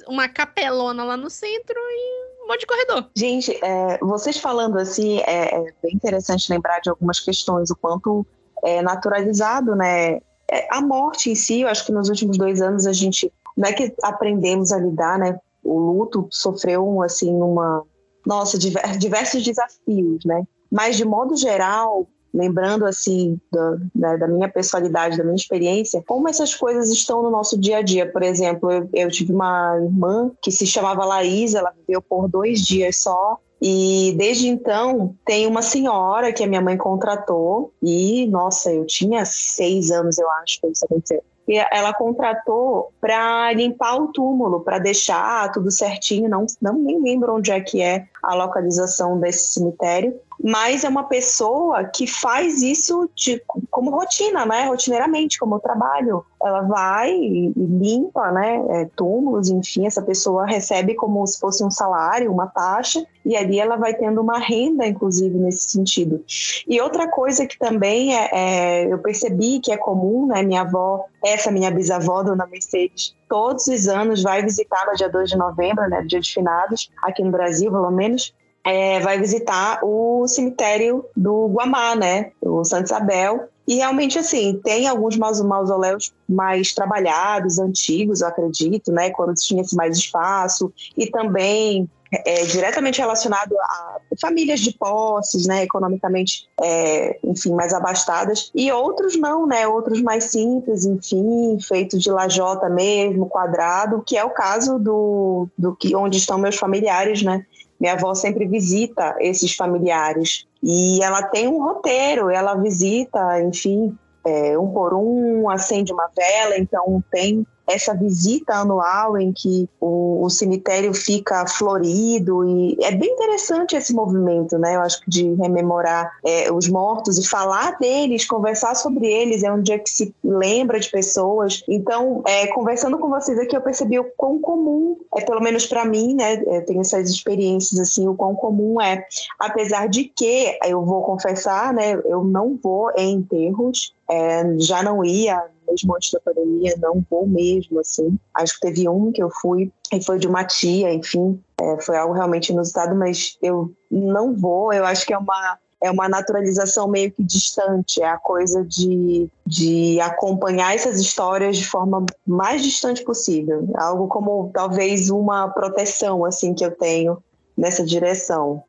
[SPEAKER 1] uma capelona lá no centro e um monte de corredor.
[SPEAKER 3] Gente, é, vocês falando assim, é, é, bem interessante lembrar de algumas questões, o quanto é naturalizado, né? É, a morte em si, eu acho que nos últimos dois anos a gente não é que aprendemos a lidar, né? O luto sofreu assim uma nossa diversos desafios, né? Mas de modo geral, lembrando assim da, né, da, minha personalidade, da minha experiência, como essas coisas estão no nosso dia a dia. Por exemplo, eu, eu tive uma irmã que se chamava Laís, ela viveu por dois dias só e desde então tem uma senhora que a minha mãe contratou e nossa, eu tinha seis anos, eu acho, que isso aconteceu e ela contratou para limpar o túmulo, para deixar tudo certinho. Não, não nem lembro onde é que é a localização desse cemitério, mas é uma pessoa que faz isso de, como rotina, né? Rotineiramente, como trabalho. Ela vai e, limpa, né? É, túmulos, enfim, essa pessoa recebe como se fosse um salário, uma taxa, e ali ela vai tendo uma renda, inclusive, nesse sentido. E outra coisa que também é, é eu percebi que é comum, né? Minha avó, essa minha bisavó, dona Mercedes, todos os anos vai visitar no dia 2 de novembro, né? Dia de finados, aqui no Brasil, pelo menos é, vai visitar o cemitério do Guamá, né? O Santa Isabel. E realmente, assim, tem alguns mausoléus mais trabalhados, antigos, eu acredito, né? Quando tinha mais espaço. E também é, diretamente relacionado a famílias de posses, né, economicamente, é, enfim, mais abastadas, e outros não, né, outros mais simples, enfim, feitos de lajota mesmo, quadrado, que é o caso do, do que onde estão meus familiares, né, minha avó sempre visita esses familiares. E ela tem um roteiro, ela visita, enfim, é, um por um, acende uma vela, então tem essa visita anual em que o, o, cemitério fica florido e é bem interessante esse movimento, né? Eu acho que de rememorar é, os mortos e falar deles, conversar sobre eles é um dia que se lembra de pessoas. Então, é, conversando com vocês aqui, eu percebi o quão comum é, pelo menos para mim, né? Eu tenho essas experiências assim, o quão comum é, apesar de que eu vou confessar, né? Eu não vou em enterros, é, já não ia mesmo antes da pandemia, não vou mesmo, assim. Acho que teve um que eu fui e foi de uma tia, enfim, é, foi algo realmente inusitado, mas eu não vou, eu acho que é uma é uma naturalização meio que distante, é a coisa de, de acompanhar essas histórias de forma mais distante possível, algo como talvez uma proteção assim que eu tenho nessa direção.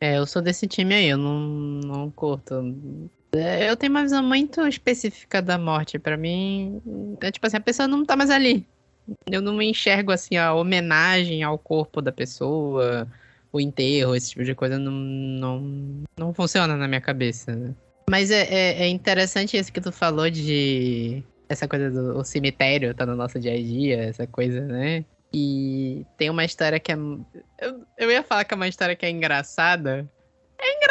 [SPEAKER 1] É, eu sou desse time aí, eu não, não curto. É, eu tenho uma visão muito específica da morte. Para mim, é tipo assim, a pessoa não tá mais ali. Eu não enxergo assim a homenagem ao corpo da pessoa, o enterro, esse tipo de coisa não, não, não funciona na minha cabeça. Mas é, é, é, interessante isso que tu falou de essa coisa do cemitério tá no nosso dia a dia, essa coisa, né? E tem uma história que é. Eu, eu ia falar que é uma história que é engraçada.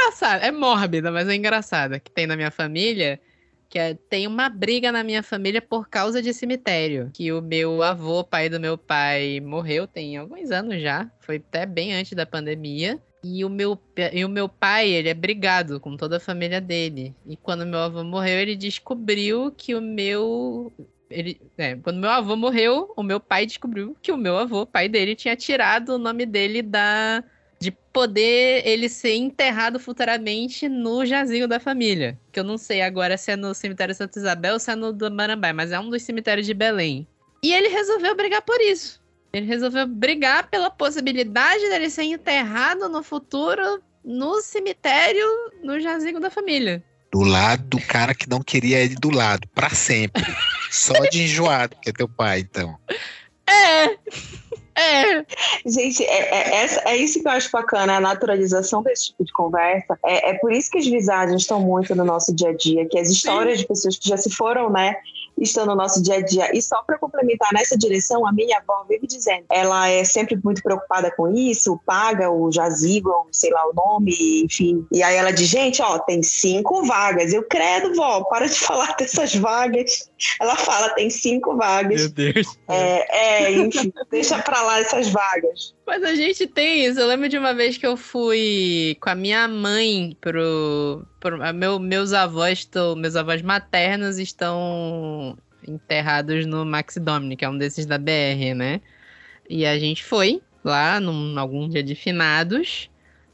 [SPEAKER 1] Engraçada, é mórbida, mas é engraçada. Que tem na minha família. Que é, tem uma briga na minha família por causa de cemitério. Que o meu avô, pai do meu pai, morreu tem alguns anos já. Foi até bem antes da pandemia. E o, meu, e o meu pai, ele é brigado com toda a família dele. E quando meu avô morreu, ele descobriu que o meu ele, é, quando meu avô morreu, o meu pai descobriu que o meu avô, pai dele, tinha tirado o nome dele da de poder ele ser enterrado futuramente no jazinho da família. Que eu não sei agora se é no cemitério Santa Isabel ou se é no do Marambai, mas é um dos cemitérios de Belém. E ele resolveu brigar por isso. Ele resolveu brigar pela possibilidade dele ser enterrado no futuro no cemitério no jazigo da família.
[SPEAKER 2] Do lado do cara que não queria ele do lado, para sempre. Só de enjoado, que é teu pai, então.
[SPEAKER 1] É. É.
[SPEAKER 3] Gente, é, é, é, isso que eu acho bacana, a naturalização desse tipo de conversa. É, é por isso que as visagens estão muito no nosso dia a dia, que as histórias Sim. de pessoas que já se foram, né, estão no nosso dia a dia. E só para complementar nessa direção, a minha avó vive dizendo, ela é sempre muito preocupada com isso, paga o jazigo, sei lá o nome, enfim. E aí ela diz, gente, ó, tem cinco vagas. Eu credo, vó, para de falar dessas vagas. Ela fala, tem cinco vagas.
[SPEAKER 1] Meu Deus.
[SPEAKER 3] É, é enfim, deixa para lá essas vagas.
[SPEAKER 1] Mas a gente tem isso. Eu lembro de uma vez que eu fui com a minha mãe pro. pro meu, meus avós tô, meus avós maternos estão enterrados no Max Domini, que é um desses da BR, né? E a gente foi lá num algum dia de finados.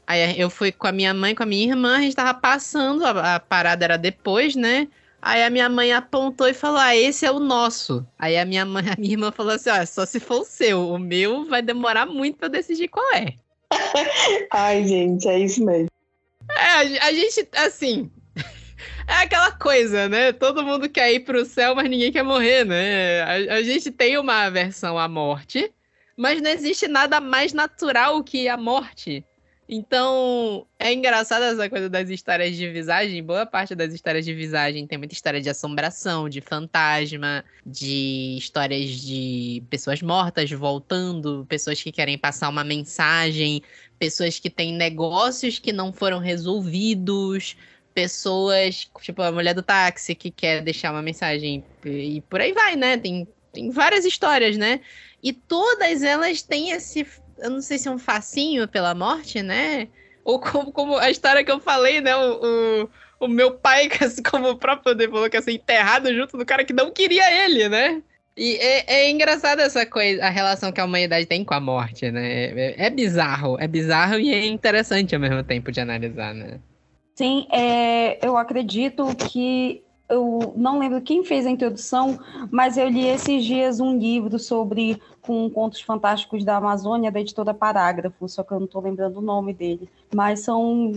[SPEAKER 1] Aí eu fui com a minha mãe, com a minha irmã, a gente tava passando, a, a parada era depois, né? Aí a minha mãe apontou e falou: Ah, esse é o nosso. Aí a minha, mãe, a minha irmã falou assim: Ó, só se for o seu. O meu vai demorar muito pra eu decidir qual é.
[SPEAKER 3] Ai, gente, é isso mesmo.
[SPEAKER 1] É, a, gente, assim. É aquela coisa, né? Todo mundo quer ir pro céu, mas ninguém quer morrer, né? A, a gente tem uma aversão à morte, mas não existe nada mais natural que a morte. Então, é engraçado essa coisa das histórias de visagem. Boa parte das histórias de visagem tem muita história de assombração, de fantasma, de histórias de pessoas mortas voltando, pessoas que querem passar uma mensagem, pessoas que têm negócios que não foram resolvidos, pessoas, tipo a mulher do táxi que quer deixar uma mensagem e por aí vai, né? Tem, tem várias histórias, né? E todas elas têm esse eu não sei se é um facinho pela morte, né? Ou como, como a história que eu falei, né? O, o, o meu pai, como o próprio poder falou, que ia ser enterrado junto do cara que não queria ele, né? E é, é engraçado essa coisa, a relação que a humanidade tem com a morte, né? É, é bizarro, é bizarro e é interessante ao mesmo tempo de analisar, né?
[SPEAKER 4] Sim, é, eu acredito que eu não lembro quem fez a introdução, mas eu li esses dias um livro sobre com contos fantásticos da Amazônia, da editora Parágrafo, só que eu não estou lembrando o nome dele. Mas são.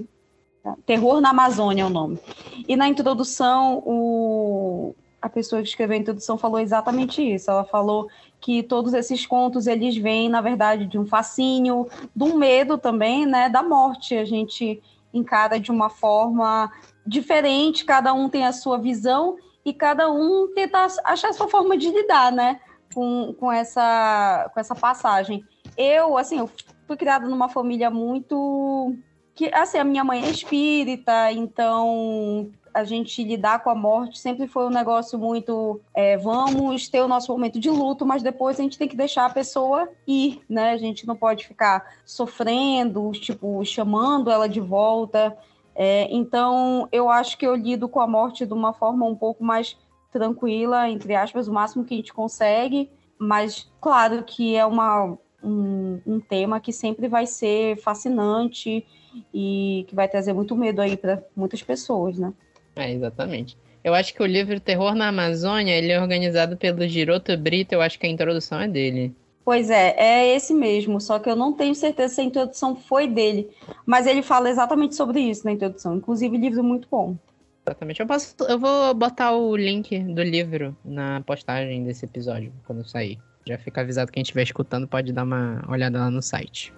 [SPEAKER 4] Terror na Amazônia é o nome. E na introdução, o... a pessoa que escreveu a introdução falou exatamente isso. Ela falou que todos esses contos eles vêm, na verdade, de um fascínio, de um medo também, né, da morte. A gente encara de uma forma diferente, cada um tem a sua visão e cada um tenta achar a sua forma de lidar, né, com, com, essa, com essa passagem. Eu, assim, eu fui criada numa família muito que, assim, a minha mãe é espírita, então a gente lidar com a morte sempre foi um negócio muito é, vamos ter o nosso momento de luto, mas depois a gente tem que deixar a pessoa ir, né? A gente não pode ficar sofrendo, tipo, chamando ela de volta. É, então, eu acho que eu lido com a morte de uma forma um pouco mais tranquila, entre aspas, o máximo que a gente consegue, mas claro que é uma, um, um tema que sempre vai ser fascinante e que vai trazer muito medo aí para muitas pessoas, né?
[SPEAKER 1] É, exatamente. Eu acho que o livro Terror na Amazônia, ele é organizado pelo Giroto Brito, eu acho que a introdução é dele.
[SPEAKER 4] Pois é, é esse mesmo, só que eu não tenho certeza se a introdução foi dele, mas ele fala exatamente sobre isso na introdução, inclusive livro muito bom.
[SPEAKER 1] Exatamente. Eu, posso, eu vou botar o link do livro na postagem desse episódio, quando sair. Já fica avisado quem estiver escutando pode dar uma olhada lá no site.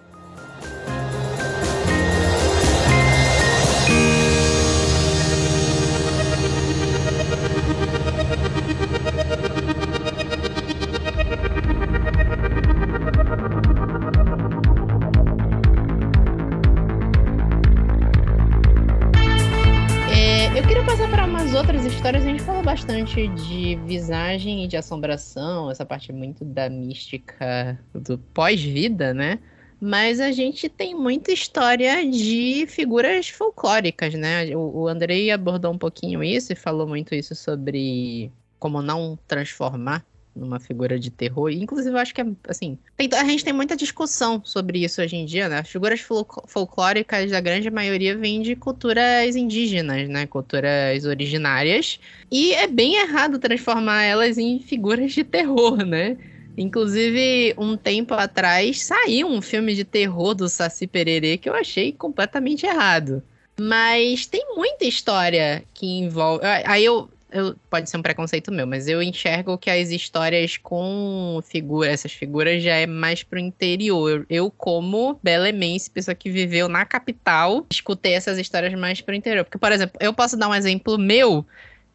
[SPEAKER 1] Bastante de visagem e de assombração, essa parte muito da mística do pós-vida, né? Mas a gente tem muita história de figuras folclóricas, né? O, o Andrei abordou um pouquinho isso e falou muito isso sobre como não transformar numa figura de terror. Inclusive, eu acho que é assim. Tem, a gente tem muita discussão sobre isso hoje em dia, né? As figuras folclóricas, a grande maioria, vêm de culturas indígenas, né? Culturas originárias. E é bem errado transformar elas em figuras de terror, né? Inclusive, um tempo atrás saiu um filme de terror do Saci Pererê que eu achei completamente errado. Mas tem muita história que envolve. Aí eu, eu, pode ser um preconceito meu, mas eu enxergo que as histórias com figuras, essas figuras já é mais pro interior. Eu, como belemense, pessoa que viveu na capital, escutei essas histórias mais pro interior. Porque, por exemplo, eu posso dar um exemplo meu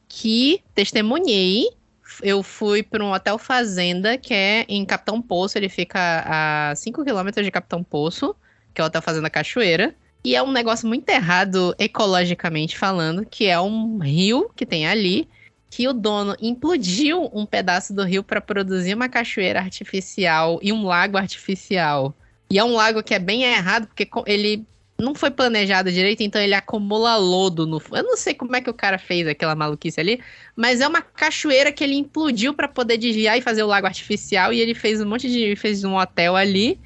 [SPEAKER 1] que testemunhei. Eu fui para um hotel fazenda que é em Capitão Poço, ele fica a 5 quilômetros de Capitão Poço, que é o Hotel Fazenda Cachoeira. E é um negócio muito errado ecologicamente falando, que é um rio que tem ali, que o dono implodiu um pedaço do rio para produzir uma cachoeira artificial e um lago artificial. E é um lago que é bem errado, porque ele não foi planejado direito, então ele acumula lodo no. Eu não sei como é que o cara fez aquela maluquice ali, mas é uma cachoeira que ele implodiu para poder desviar e fazer o lago artificial. E ele fez um monte de. fez um hotel ali.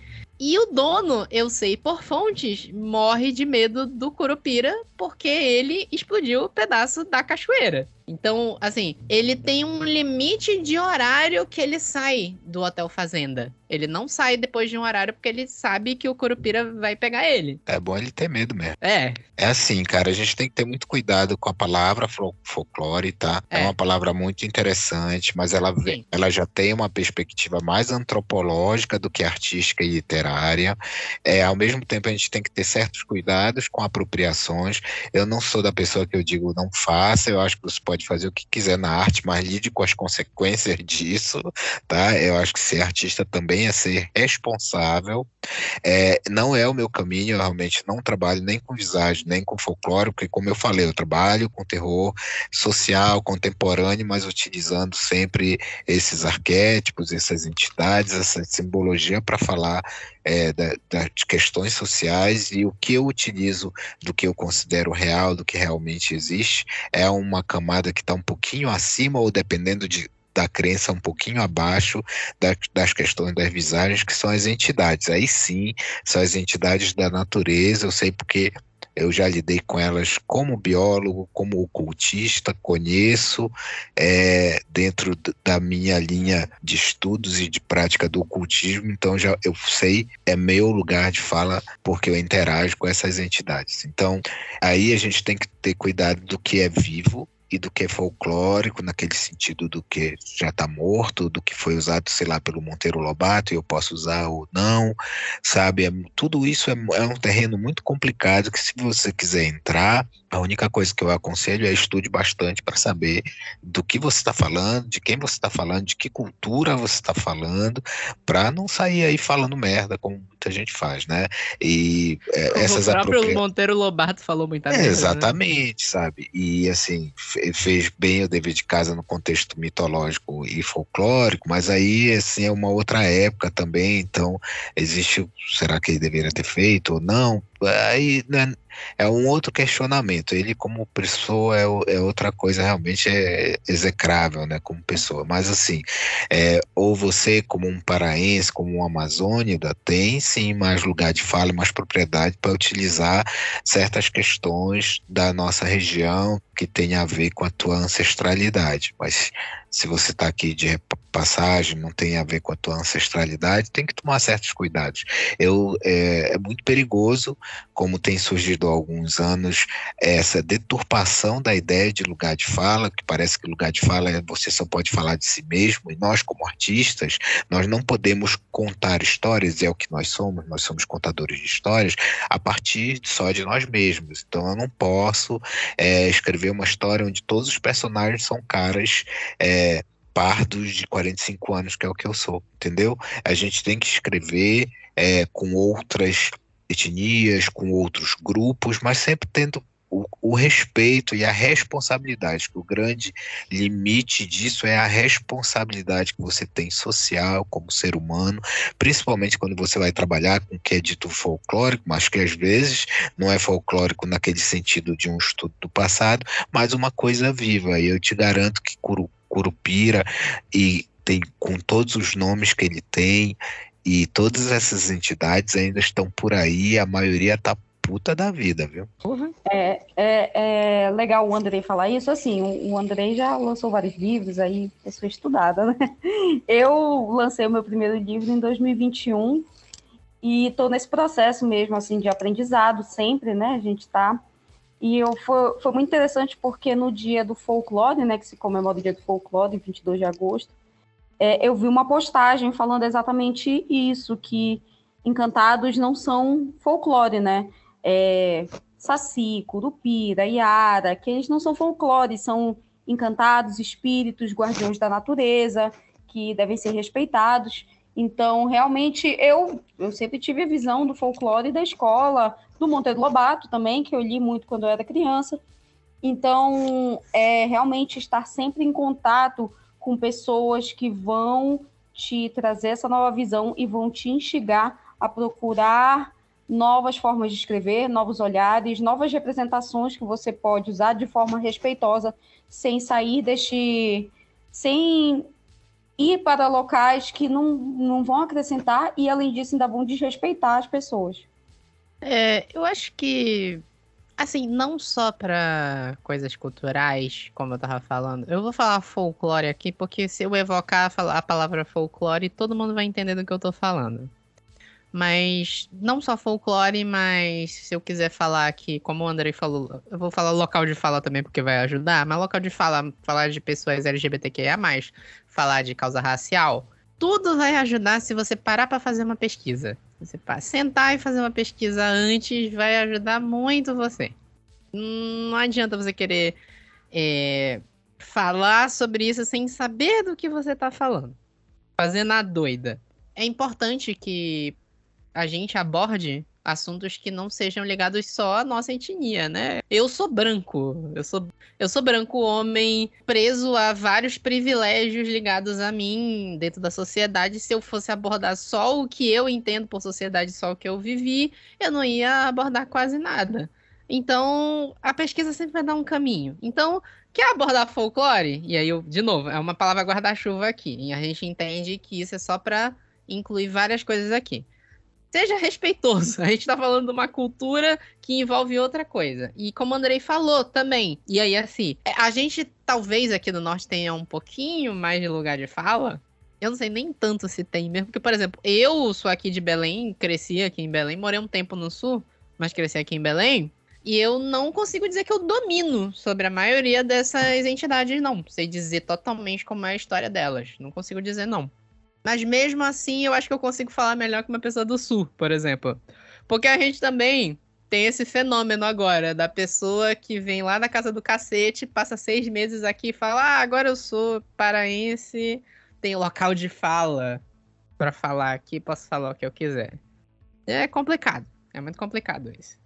[SPEAKER 1] E o dono, eu sei por fontes, morre de medo do Curupira porque ele explodiu o pedaço da cachoeira. Então, assim, ele tem um limite de horário que ele sai do Hotel Fazenda. Ele não sai depois de um horário porque ele sabe que o Curupira vai pegar ele.
[SPEAKER 2] É bom ele ter medo mesmo.
[SPEAKER 1] É.
[SPEAKER 2] É assim, cara, a gente tem que ter muito cuidado com a palavra folclore, tá? É, é uma palavra muito interessante, mas ela, vem, ela já tem uma perspectiva mais antropológica do que artística e literária. É, ao mesmo tempo, a gente tem que ter certos cuidados com apropriações. Eu não sou da pessoa que eu digo não faça, eu acho que você pode fazer o que quiser na arte, mas lide com as consequências disso, tá? Eu acho que ser artista também é ser responsável. É, não é o meu caminho, eu realmente não trabalho nem com visagem, nem com folclore, porque como eu falei, eu trabalho com terror social, contemporâneo, mas utilizando sempre esses arquétipos, essas entidades, essa simbologia para falar é, da, das questões sociais e o que eu utilizo do que eu considero real, do que realmente existe, é uma camada que está um pouquinho acima ou dependendo de, da crença um pouquinho abaixo da, das questões das visagens, que são as entidades. Aí sim, são as entidades da natureza, eu sei porque eu já lidei com elas como biólogo, como ocultista, conheço é, dentro da minha linha de estudos e de prática do ocultismo, então já eu sei, é meu lugar de fala porque eu interajo com essas entidades. Então, aí a gente tem que ter cuidado do que é vivo, e do que é folclórico, naquele sentido do que já está morto, do que foi usado, sei lá, pelo Monteiro Lobato, e eu posso usar ou não, sabe? É, tudo isso é, é um terreno muito complicado que, se você quiser entrar, a única coisa que eu aconselho é estude bastante para saber do que você está falando, de quem você está falando, de que cultura você está falando, para não sair aí falando merda, como muita gente faz, né? E é, essas
[SPEAKER 1] O próprio apropria... Monteiro Lobato falou muita
[SPEAKER 2] é, merda. Né? Exatamente, né? sabe? E assim, fez bem o dever de casa no contexto mitológico e folclórico, mas aí assim é uma outra época também, então existe, será que ele deveria ter feito ou não? Aí né, é um outro questionamento. Ele, como pessoa, é, é, outra coisa realmente é execrável, né? Como pessoa. Mas, assim, é, ou você, como um paraense, como um amazônida, tem sim mais lugar de fala, mais propriedade para utilizar certas questões da nossa região que tem a ver com a tua ancestralidade. Mas se você está aqui de passagem, não tem a ver com a tua ancestralidade, tem que tomar certos cuidados. Eu, é, é muito perigoso, como tem surgido há alguns anos, essa deturpação da ideia de lugar de fala, que parece que lugar de fala é você só pode falar de si mesmo, e nós, como artistas, nós não podemos contar histórias, é o que nós somos, nós somos contadores de histórias, a partir só de nós mesmos. Então eu não posso é, escrever uma história onde todos os personagens são caras. É, pardos de 45 anos, que é o que eu sou, entendeu? A gente tem que escrever é, com outras etnias, com outros grupos, mas sempre tendo o, o, respeito e a responsabilidade, que o grande limite disso é a responsabilidade que você tem social como ser humano, principalmente quando você vai trabalhar com o que é dito folclórico, mas que às vezes não é folclórico naquele sentido de um estudo do passado, mas uma coisa viva. E eu te garanto que Curu Curupira e tem com todos os nomes que ele tem e todas essas entidades ainda estão por aí, a maioria tá puta da vida, viu?
[SPEAKER 4] É, é, é legal o Andrei falar isso, assim, o Andrei já lançou vários livros aí, pessoa estudada, né? Eu lancei o meu primeiro livro em 2021 e estou nesse processo mesmo, assim, de aprendizado sempre, né? A gente está e eu, foi, foi muito interessante porque no dia do folclore, né, que se comemora o dia do folclore, 22 de agosto, é, eu vi uma postagem falando exatamente isso, que encantados não são folclore, né? É, Saci, Curupira, Iara, que eles não são folclore, são encantados, espíritos, guardiões da natureza, que devem ser respeitados. Então, realmente, eu, eu sempre tive a visão do folclore da escola, do Monteiro Lobato também, que eu li muito quando eu era criança. Então, é realmente estar sempre em contato com pessoas que vão te trazer essa nova visão e vão te instigar a procurar novas formas de escrever, novos olhares, novas representações que você pode usar de forma respeitosa, sem sair deste. sem ir para locais que não, não vão acrescentar e, além disso, ainda vão desrespeitar as pessoas.
[SPEAKER 1] É, eu acho que, assim, não só para coisas culturais, como eu tava falando, eu vou falar folclore aqui, porque se eu evocar a palavra folclore, todo mundo vai entender do que eu tô falando. Mas não só folclore, mas se eu quiser falar aqui, como o Andrei falou, eu vou falar local de fala também porque vai ajudar, mas local de fala, falar de pessoas LGBTQIA+, falar de causa racial, tudo vai ajudar se você parar para fazer uma pesquisa. Você sentar e fazer uma pesquisa antes vai ajudar muito você. Não adianta você querer é, falar sobre isso sem saber do que você está falando. Fazer na doida. É importante que a gente aborde assuntos que não sejam ligados só à nossa etnia, né? Eu sou branco, eu sou, eu sou branco homem preso a vários privilégios ligados a mim dentro da sociedade. Se eu fosse abordar só o que eu entendo por sociedade, só o que eu vivi, eu não ia abordar quase nada. Então, a pesquisa sempre vai dar um caminho. Então, quer abordar folclore? E aí, eu, de novo, é uma palavra guarda-chuva aqui. E a gente entende que isso é só para incluir várias coisas aqui seja respeitoso. A gente está falando de uma cultura que envolve outra coisa. E como o Andrei falou também, e aí assim, é, a gente talvez aqui no norte tenha um pouquinho mais de lugar de fala. Eu não sei nem tanto se tem mesmo, porque, por exemplo, eu sou aqui de Belém, cresci aqui em Belém, morei um tempo no sul, mas cresci aqui em Belém. E eu não consigo dizer que eu domino sobre a maioria dessas entidades, não. Sei dizer totalmente como é a história delas. Não consigo dizer não. Mas mesmo assim, eu acho que eu consigo falar melhor que uma pessoa do sul, por exemplo. Porque a gente também tem esse fenômeno agora da pessoa que vem lá na casa do cacete, passa seis meses aqui e fala: Ah, agora eu sou paraense, tem local de fala para falar aqui, posso falar o que eu quiser. É complicado, é muito complicado isso.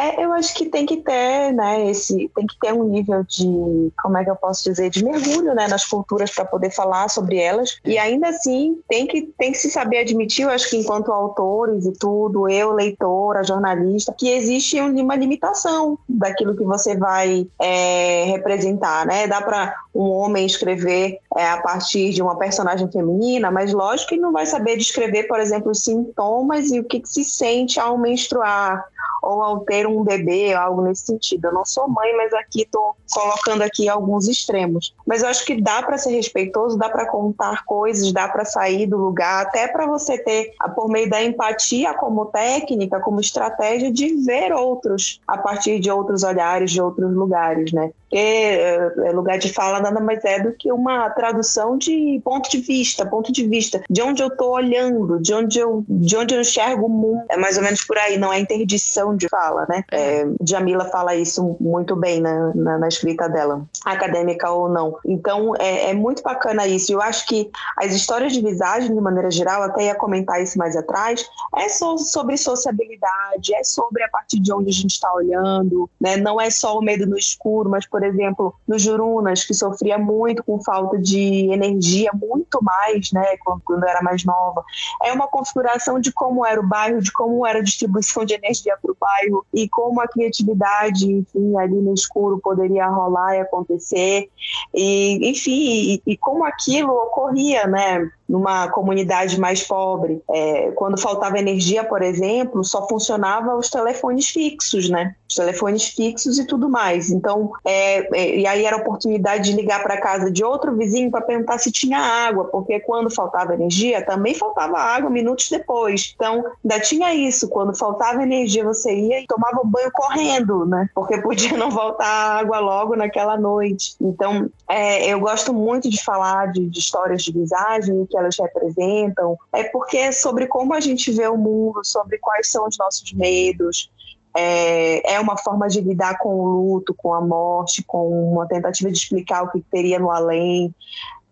[SPEAKER 3] É, eu acho que tem que ter, né, esse, tem que ter um nível de, como é que eu posso dizer, de mergulho, né, nas culturas para poder falar sobre elas. E ainda assim, tem que, tem que se saber admitir, eu acho que enquanto autores e tudo, eu, leitora, jornalista, que existe uma limitação daquilo que você vai é, representar, né? Dá para um homem escrever é, a partir de uma personagem feminina, mas lógico que não vai saber descrever, por exemplo, os sintomas e o que, que se sente ao menstruar ou ao ter um bebê, algo nesse sentido. Eu não sou mãe, mas aqui estou colocando aqui alguns extremos. Mas eu acho que dá para ser respeitoso, dá para contar coisas, dá para sair do lugar, até para você ter, por meio da empatia como técnica, como estratégia de ver outros a partir de outros olhares, de outros lugares, né? Porque é, lugar de fala nada mais é do que uma tradução de ponto de vista, ponto de vista, de onde eu estou olhando, de onde eu, de onde eu enxergo o mundo. É mais ou menos por aí, não é interdição de fala, né? É, Jamila fala isso muito bem na, na, na, escrita dela, acadêmica ou não. Então, é, é muito bacana isso. Eu acho que as histórias de visagem, de maneira geral, até ia comentar isso mais atrás, é só sobre sociabilidade, é sobre a partir de onde a gente está olhando, né? Não é só o medo no escuro, mas, por exemplo, no Jurunas, que sofria muito com falta de energia, muito mais, né? Quando, quando era mais nova. É uma configuração de como era o bairro, de como era a distribuição de energia para o bairro e como a criatividade, enfim, ali no escuro poderia rolar e acontecer. E, enfim, e, e como aquilo ocorria, né? Numa comunidade mais pobre. É, quando faltava energia, por exemplo, só funcionava os telefones fixos, né? Os telefones fixos e tudo mais. Então, é, é, e aí era a oportunidade de ligar para casa de outro vizinho para perguntar se tinha água, porque quando faltava energia, também faltava água minutos depois. Então, ainda tinha isso. Quando faltava energia, você ia e tomava banho correndo, né? Porque podia não voltar água logo naquela noite. Então, é, eu gosto muito de falar de, de histórias de visagem que elas representam, é porque é sobre como a gente vê o mundo, sobre quais são os nossos medos. É, é uma forma de lidar com o luto, com a morte, com uma tentativa de explicar o que teria no além.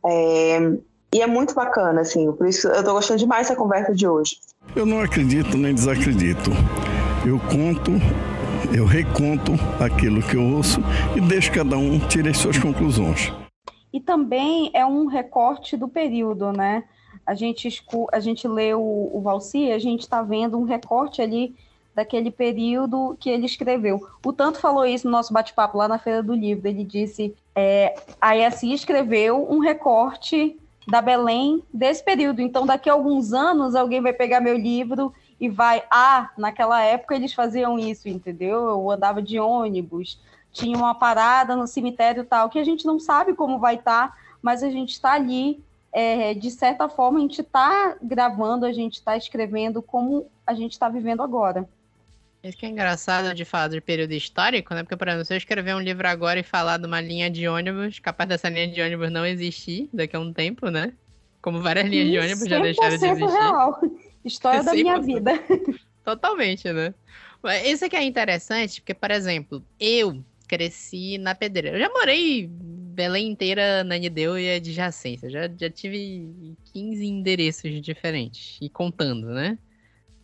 [SPEAKER 3] É, e é muito bacana, assim, por isso eu estou gostando demais dessa conversa de hoje.
[SPEAKER 5] Eu não acredito nem desacredito. Eu conto, eu reconto aquilo que eu ouço e deixo cada um tirar as suas conclusões
[SPEAKER 4] e também é um recorte do período, né? A gente, a gente lê o, o Valci, a gente está vendo um recorte ali daquele período que ele escreveu. O Tanto falou isso no nosso bate-papo lá na Feira do Livro. Ele disse: é, a ESI escreveu um recorte da Belém desse período. Então, daqui a alguns anos, alguém vai pegar meu livro e vai. Ah, naquela época eles faziam isso, entendeu? Eu andava de ônibus, tinha uma parada no cemitério tal, que a gente não sabe como vai estar, tá, mas a gente está ali, é, de certa forma, a gente está gravando, a gente está escrevendo como a gente está vivendo agora.
[SPEAKER 1] Isso que é engraçado de falar de período histórico, né? Porque, por exemplo, se eu escrever um livro agora e falar de uma linha de ônibus, capaz dessa linha de ônibus não existir daqui a um tempo, né? Como várias linhas de ônibus já deixaram de existir.
[SPEAKER 4] real. História da minha vida.
[SPEAKER 1] Totalmente, né? Isso aqui é interessante, porque, por exemplo, eu cresci na Pedreira. Eu já morei Belém inteira na Nideu e adjacência. Já, já tive 15 endereços diferentes. E contando, né?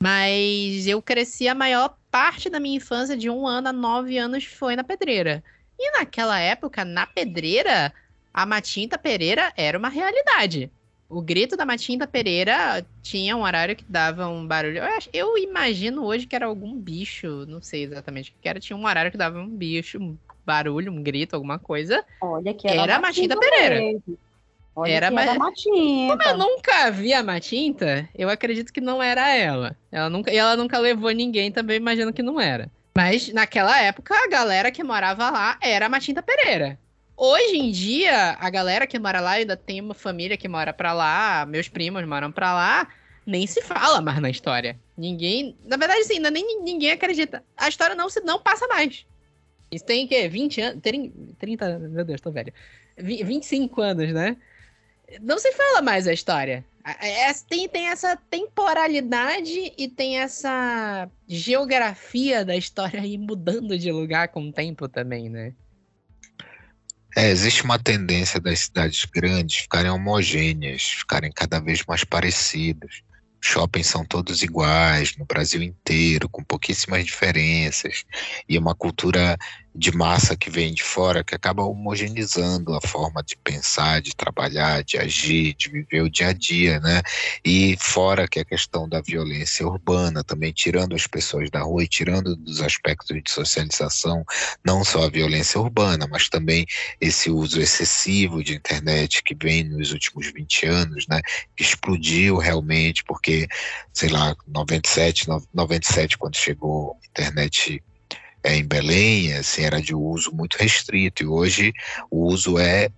[SPEAKER 1] Mas eu cresci a maior parte da minha infância, de um ano a nove anos, foi na Pedreira. E naquela época, na Pedreira, a Matinta Pereira era uma realidade. O grito da Matinta Pereira tinha um horário que dava um barulho. Eu, acho, eu imagino hoje que era algum bicho, não sei exatamente o que era. Tinha um horário que dava um bicho, um barulho, um grito, alguma coisa.
[SPEAKER 4] Olha que era,
[SPEAKER 1] era a Matinta Pereira.
[SPEAKER 4] Olha era, que era Matinta.
[SPEAKER 1] Como eu nunca vi a Matinta, eu acredito que não era ela. Ela nunca, e ela nunca levou ninguém, também imagino que não era. Mas naquela época, a galera que morava lá era a Matinta Pereira. Hoje em dia, a galera que mora lá, ainda tem uma família que mora pra lá, meus primos moram pra lá, nem se fala mais na história. Ninguém. Na verdade, sim, ainda nem ninguém acredita. A história não se não passa mais. Isso tem o quê? 20 anos. 30. Meu Deus, tô velho. 25 anos, né? Não se fala mais a história. É, tem, tem essa temporalidade e tem essa geografia da história aí mudando de lugar com o tempo também, né?
[SPEAKER 2] É, existe uma tendência das cidades grandes ficarem homogêneas, ficarem cada vez mais parecidas. Shoppings são todos iguais no Brasil inteiro, com pouquíssimas diferenças. E uma cultura de massa que vem de fora que acaba homogeneizando a forma de pensar, de trabalhar, de agir, de viver o dia a dia, né? E fora que a questão da violência urbana, também tirando as pessoas da rua e tirando dos aspectos de socialização, não só a violência urbana, mas também esse uso excessivo de internet que vem nos últimos 20 anos, né? Explodiu realmente, porque, sei lá, 97, 97 quando chegou a internet é, em Belém, assim, era de uso muito restrito, e hoje o uso é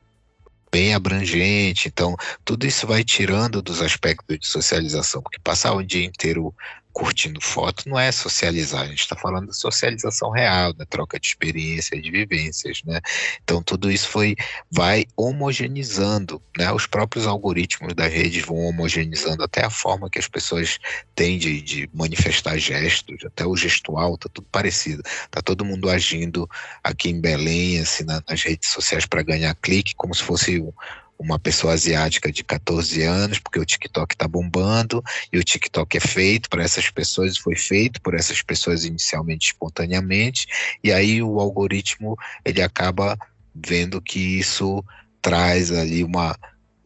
[SPEAKER 2] bem abrangente, então tudo isso vai tirando dos aspectos de socialização, porque passar o dia inteiro curtindo foto não é socializar, a gente está falando de socialização real, da troca de experiências, de vivências, né? Então tudo isso foi, vai homogeneizando, né? Os próprios algoritmos das redes vão homogeneizando até a forma que as pessoas têm de, de manifestar gestos, até o gestual, tá tudo parecido, tá todo mundo agindo aqui em Belém, assim, nas redes sociais para ganhar clique, como se fosse um, uma pessoa asiática de 14 anos, porque o TikTok está bombando e o TikTok é feito para essas pessoas, foi feito por essas pessoas inicialmente espontaneamente, e aí o algoritmo ele acaba vendo que isso traz ali uma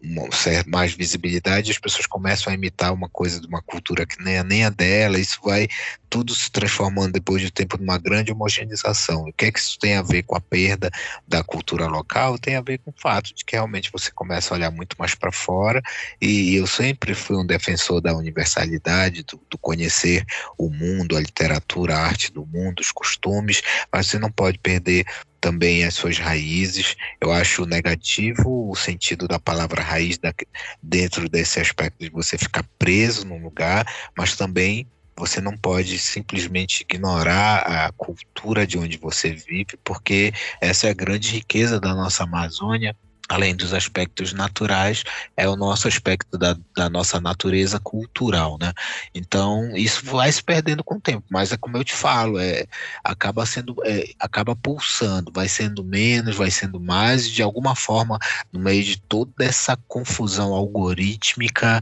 [SPEAKER 2] uma mais visibilidade, as pessoas começam a imitar uma coisa de uma cultura que nem, nem a dela, isso vai tudo se transformando depois de tempo numa grande homogeneização. O que é que isso tem a ver com a perda da cultura local? Tem a ver com o fato de que realmente você começa a olhar muito mais para fora, e eu sempre fui um defensor da universalidade, do, do conhecer o mundo, a literatura, a arte do mundo, os costumes, mas você não pode perder também as suas raízes. Eu acho negativo o sentido da palavra raiz da, dentro desse aspecto de você ficar preso num lugar, mas também você não pode simplesmente ignorar a cultura de onde você vive, porque essa é a grande riqueza da nossa Amazônia além dos aspectos naturais, é o nosso aspecto da, da, nossa natureza cultural, né? Então, isso vai se perdendo com o tempo, mas é como eu te falo, é, acaba sendo, é, acaba pulsando, vai sendo menos, vai sendo mais, e de alguma forma, no meio de toda essa confusão algorítmica,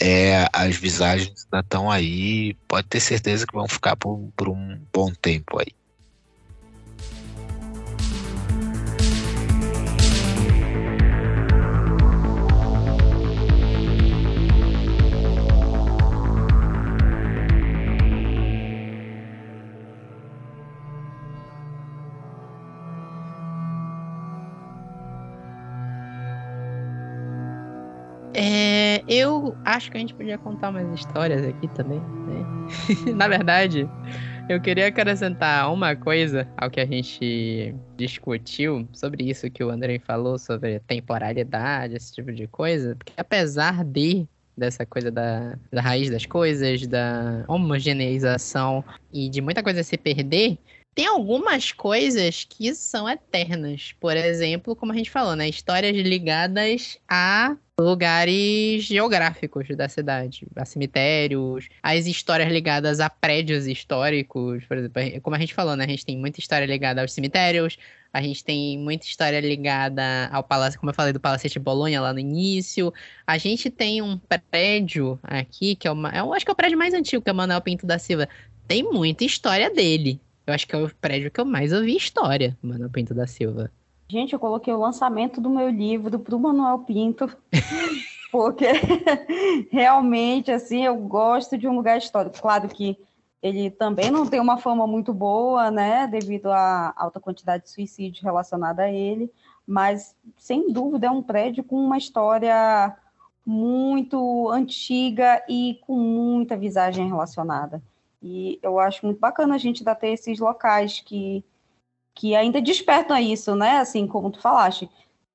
[SPEAKER 2] é, as visagens ainda estão aí, pode ter certeza que vão ficar por, por um bom tempo aí.
[SPEAKER 1] Eu acho que a gente podia contar umas histórias aqui também, né? Na verdade, eu queria acrescentar uma coisa ao que a gente discutiu sobre isso que o André falou, sobre temporalidade, esse tipo de coisa, porque apesar de dessa coisa da, da raiz das coisas, da homogeneização e de muita coisa se perder, tem algumas coisas que são eternas. Por exemplo, como a gente falou, né? Histórias ligadas a lugares geográficos da cidade, a cemitérios, as histórias ligadas a prédios históricos, por exemplo, como a gente falou, né? A gente tem muita história ligada aos cemitérios, a gente tem muita história ligada ao palácio, como eu falei, do Palácio de Bolonha lá no início. A gente tem um prédio aqui, que é uma. Eu acho que é o prédio mais antigo, que é o Manuel Pinto da Silva. Tem muita história dele. Eu acho que é o prédio que eu mais ouvi história, Manuel Pinto da Silva.
[SPEAKER 4] Gente, eu coloquei o lançamento do meu livro para o Manuel Pinto, porque realmente, assim, eu gosto de um lugar histórico. Claro que ele também não tem uma fama muito boa, né, devido à alta quantidade de suicídio relacionada a ele, mas, sem dúvida, é um prédio com uma história muito antiga e com muita visagem relacionada. E eu acho muito bacana a gente ainda ter esses locais que que ainda despertam isso, né? Assim como tu falaste,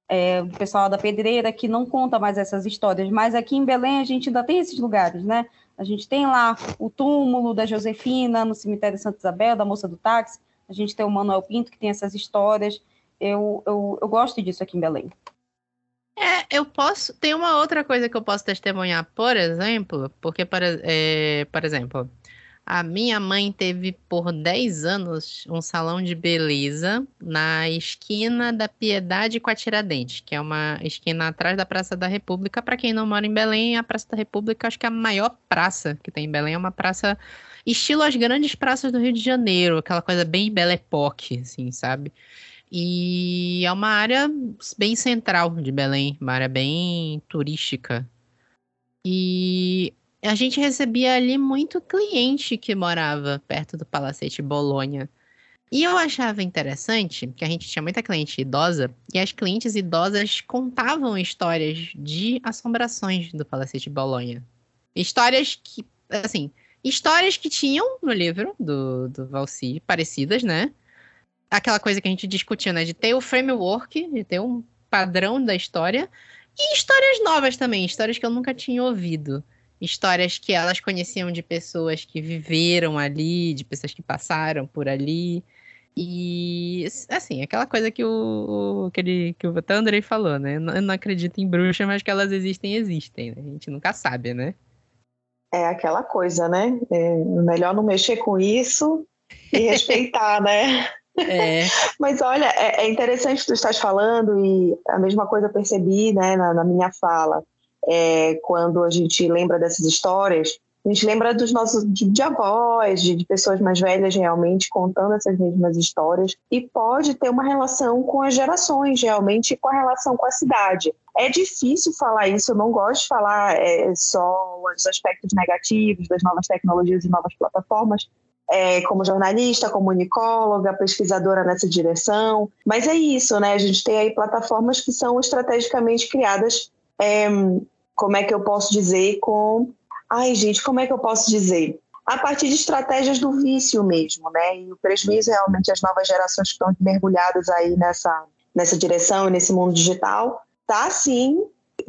[SPEAKER 4] é, o pessoal da pedreira que não conta mais essas histórias, mas aqui em Belém a gente ainda tem esses lugares, né? A gente tem lá o túmulo da Josefina no cemitério de Santa Isabel, da moça do táxi, a gente tem o Manuel Pinto que tem essas histórias. Eu, eu, eu gosto disso aqui em Belém.
[SPEAKER 1] É, eu posso. Tem uma outra coisa que eu posso testemunhar, por exemplo, porque, por, é, por exemplo, A minha mãe teve por 10 anos um salão de beleza na esquina da Piedade com a Tiradentes, que é uma esquina atrás da Praça da República. Para quem não mora em Belém, a Praça da República acho que é a maior praça que tem em Belém, é uma praça estilo as grandes praças do Rio de Janeiro, aquela coisa bem Belle Époque, assim, sabe? E é uma área bem central de Belém, uma área bem turística. E a gente recebia ali muito cliente que morava perto do Palacete Bolonha. E eu achava interessante que a gente tinha muita cliente idosa e as clientes idosas contavam histórias de assombrações do Palacete Bolonha. Histórias que, assim, histórias que tinham no livro do, do Valci, parecidas, né? Aquela coisa que a gente discutia, né? De ter o framework, de ter um padrão da história. E histórias novas também, histórias que eu nunca tinha ouvido histórias que elas conheciam de pessoas que viveram ali, de pessoas que passaram por ali. E, assim, aquela coisa que o, que, ele, que o Andrei falou, né? Eu não acredito em bruxa, mas que elas existem, existem. Né? A gente nunca sabe, né?
[SPEAKER 3] É aquela coisa, né? É melhor não mexer com isso e respeitar, né? É. Mas olha, é, é interessante tu estás falando e a mesma coisa eu percebi né, na, na minha fala é, quando a gente lembra dessas histórias, a gente lembra dos nossos de, de avós, de, de, pessoas mais velhas realmente contando essas mesmas histórias e pode ter uma relação com as gerações realmente com a relação com a cidade. É difícil falar isso, eu não gosto de falar é, só os aspectos negativos das novas tecnologias e novas plataformas, é, como jornalista, comunicóloga, pesquisadora nessa direção. Mas é isso, né? A gente tem aí plataformas que são estrategicamente criadas é, como é que eu posso dizer com. Ai, gente, como é que eu posso dizer? A partir de estratégias do vício mesmo, né? E o prejuízo realmente as novas gerações que estão mergulhadas aí nessa, nessa direção e nesse mundo digital, tá sim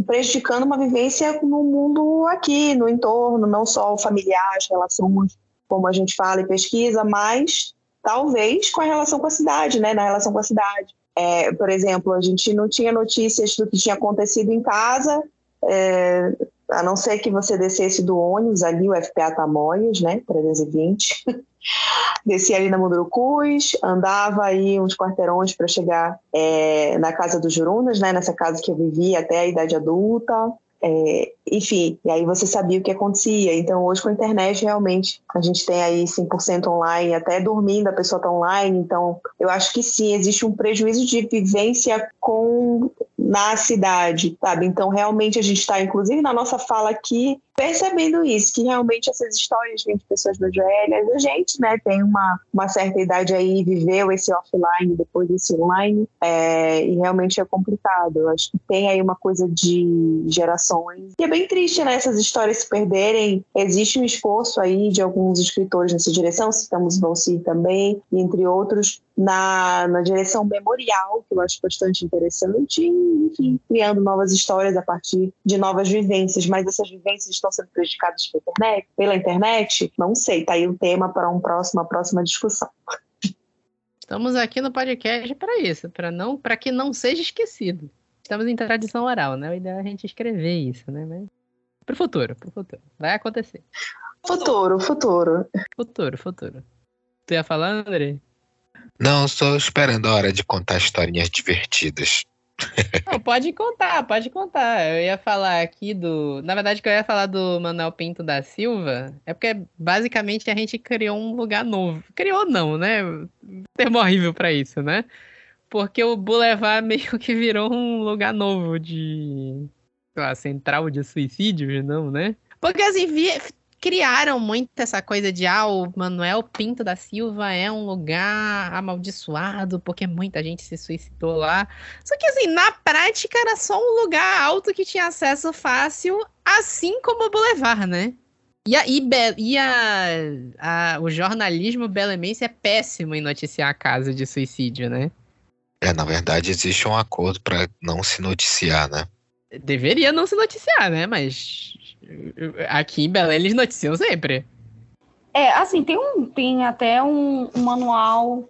[SPEAKER 3] prejudicando uma vivência no mundo aqui, no entorno, não só o familiar, as relações, como a gente fala e pesquisa, mas talvez com a relação com a cidade, né? Na relação com a cidade. É, por exemplo, a gente não tinha notícias do que tinha acontecido em casa, é, a não ser que você descesse do ônibus ali, o FPA Tamoios, né, 320, descia ali na Mundurucus, andava aí uns quarteirões para chegar é, na casa dos Jurunas, né, nessa casa que eu vivia até a idade adulta, é, enfim, e aí você sabia o que acontecia. Então, hoje com a internet, realmente, a gente tem aí 100% online, até dormindo a pessoa está online. Então, eu acho que sim, existe um prejuízo de vivência com na cidade, sabe? Então, realmente, a gente está, inclusive na nossa fala aqui, percebendo isso, que realmente essas histórias vêm de pessoas mais velhas. A gente, né, tem uma, uma certa idade aí, viveu esse offline, depois esse online, é, e realmente é complicado. Eu acho que tem aí uma coisa de gerações. E é bem triste, né, essas histórias se perderem. Existe um esforço aí de alguns escritores nessa direção, citamos Valci também, entre outros, na, na direção memorial, que eu acho bastante interessante, enfim, criando novas histórias a partir de novas vivências, mas essas vivências estão sendo prejudicadas pela internet? Pela internet? Não sei, tá aí o tema para um próximo, uma próxima discussão.
[SPEAKER 1] Estamos aqui no podcast para isso, para não, para que não seja esquecido. Estamos em tradição oral, né? O ideal é a gente escrever isso, né? Mas pro futuro, pro futuro. Vai acontecer.
[SPEAKER 3] Futuro, futuro.
[SPEAKER 1] Futuro, futuro. Tu ia falar, André?
[SPEAKER 2] Não, estou esperando a hora de contar historinhas divertidas.
[SPEAKER 1] Não, pode contar, pode contar. Eu ia falar aqui do. Na verdade, que eu ia falar do Manuel Pinto da Silva é porque basicamente a gente criou um lugar novo. Criou não, né? Termo horrível para isso, né? Porque o Boulevard meio que virou um lugar novo de. Sei lá, central de suicídios, não, né? Porque assim, criaram muito essa coisa de ah, o Manuel Pinto da Silva é um lugar amaldiçoado porque muita gente se suicidou lá. Só que assim, na prática era só um lugar alto que tinha acesso fácil, assim como o Boulevard, né? E, a, e, e a, a, o jornalismo belemense é péssimo em noticiar casos de suicídio, né?
[SPEAKER 2] É, na verdade, existe um acordo para não se noticiar, né?
[SPEAKER 1] Deveria não se noticiar, né? Mas Aqui em Belém eles noticiam sempre.
[SPEAKER 4] É, assim, tem, um, tem até um, um manual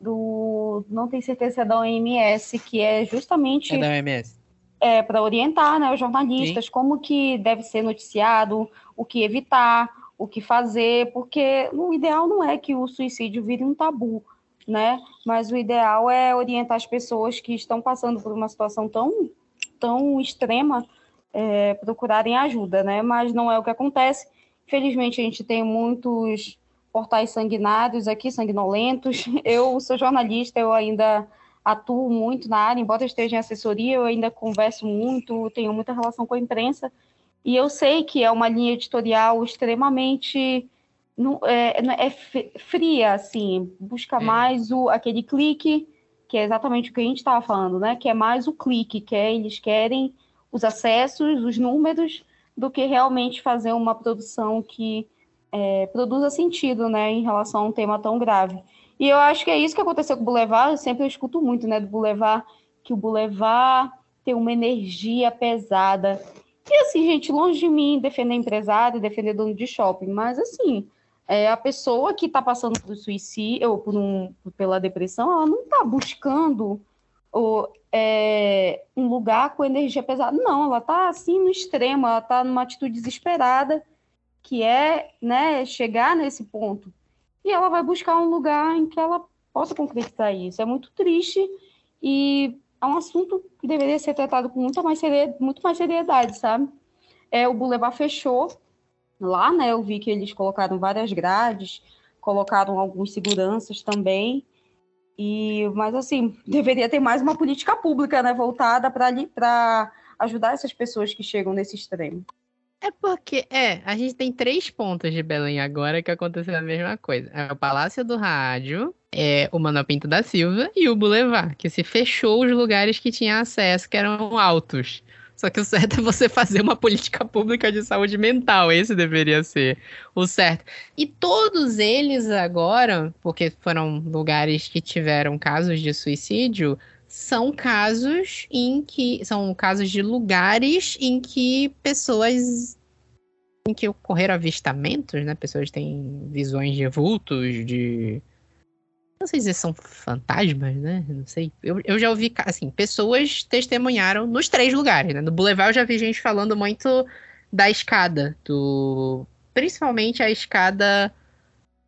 [SPEAKER 4] do. Não tenho certeza se é da OMS, que é justamente.
[SPEAKER 1] É da OMS.
[SPEAKER 4] É, para orientar né, os jornalistas Sim. como que deve ser noticiado, o que evitar, o que fazer, porque o ideal não é que o suicídio vire um tabu, né? Mas o ideal é orientar as pessoas que estão passando por uma situação tão, tão extrema é, procurarem ajuda, né? Mas não é o que acontece. Infelizmente, a gente tem muitos portais sanguinários aqui, sanguinolentos. Eu sou jornalista, eu ainda atuo muito na área, embora esteja em assessoria, eu ainda converso muito, tenho muita relação com a imprensa, e eu sei que é uma linha editorial extremamente é, é fria, assim, busca mais o, aquele clique, que é exatamente o que a gente estava falando, né? Que é mais o clique, que é, eles querem os acessos, os números, do que realmente fazer uma produção que é, produza sentido, né, em relação a um tema tão grave. E eu acho que é isso que aconteceu com o Boulevard, eu sempre escuto muito, né, do Boulevard, que o Boulevard tem uma energia pesada. E assim, gente, longe de mim defender empresário, defender dono de shopping, mas assim, é, a pessoa que está passando por suicídio ou por um, pela depressão, ela não está buscando é, um lugar com energia pesada. Não, ela está assim no extremo, ela está numa atitude desesperada, que é né, chegar nesse ponto. E ela vai buscar um lugar em que ela possa concretizar isso. É muito triste e é um assunto que deveria ser tratado com muita mais seriedade, muito mais seriedade, sabe? É, o Boulevard fechou lá, né? Eu vi que eles colocaram várias grades, colocaram alguns seguranças também. E, mas assim, deveria ter mais uma política pública, né, voltada para ajudar essas pessoas que chegam nesse extremo.
[SPEAKER 1] É porque, é, a gente tem três pontos de Belém agora que aconteceu a mesma coisa. É o Palácio do Rádio, é o Manuel Pinto da Silva e o Boulevard, que se fechou os lugares que tinha acesso, que eram altos. Só que o certo é você fazer uma política pública de saúde mental. Esse deveria ser o certo. E todos eles agora, porque foram lugares que tiveram casos de suicídio, são casos em que. São casos de lugares em que pessoas. em que ocorreram avistamentos, né? Pessoas têm visões de vultos, de não sei se são fantasmas, né? Não sei. Eu, eu já ouvi, assim, pessoas testemunharam nos três lugares, né? No Boulevard eu já vi gente falando muito da escada, do... principalmente a escada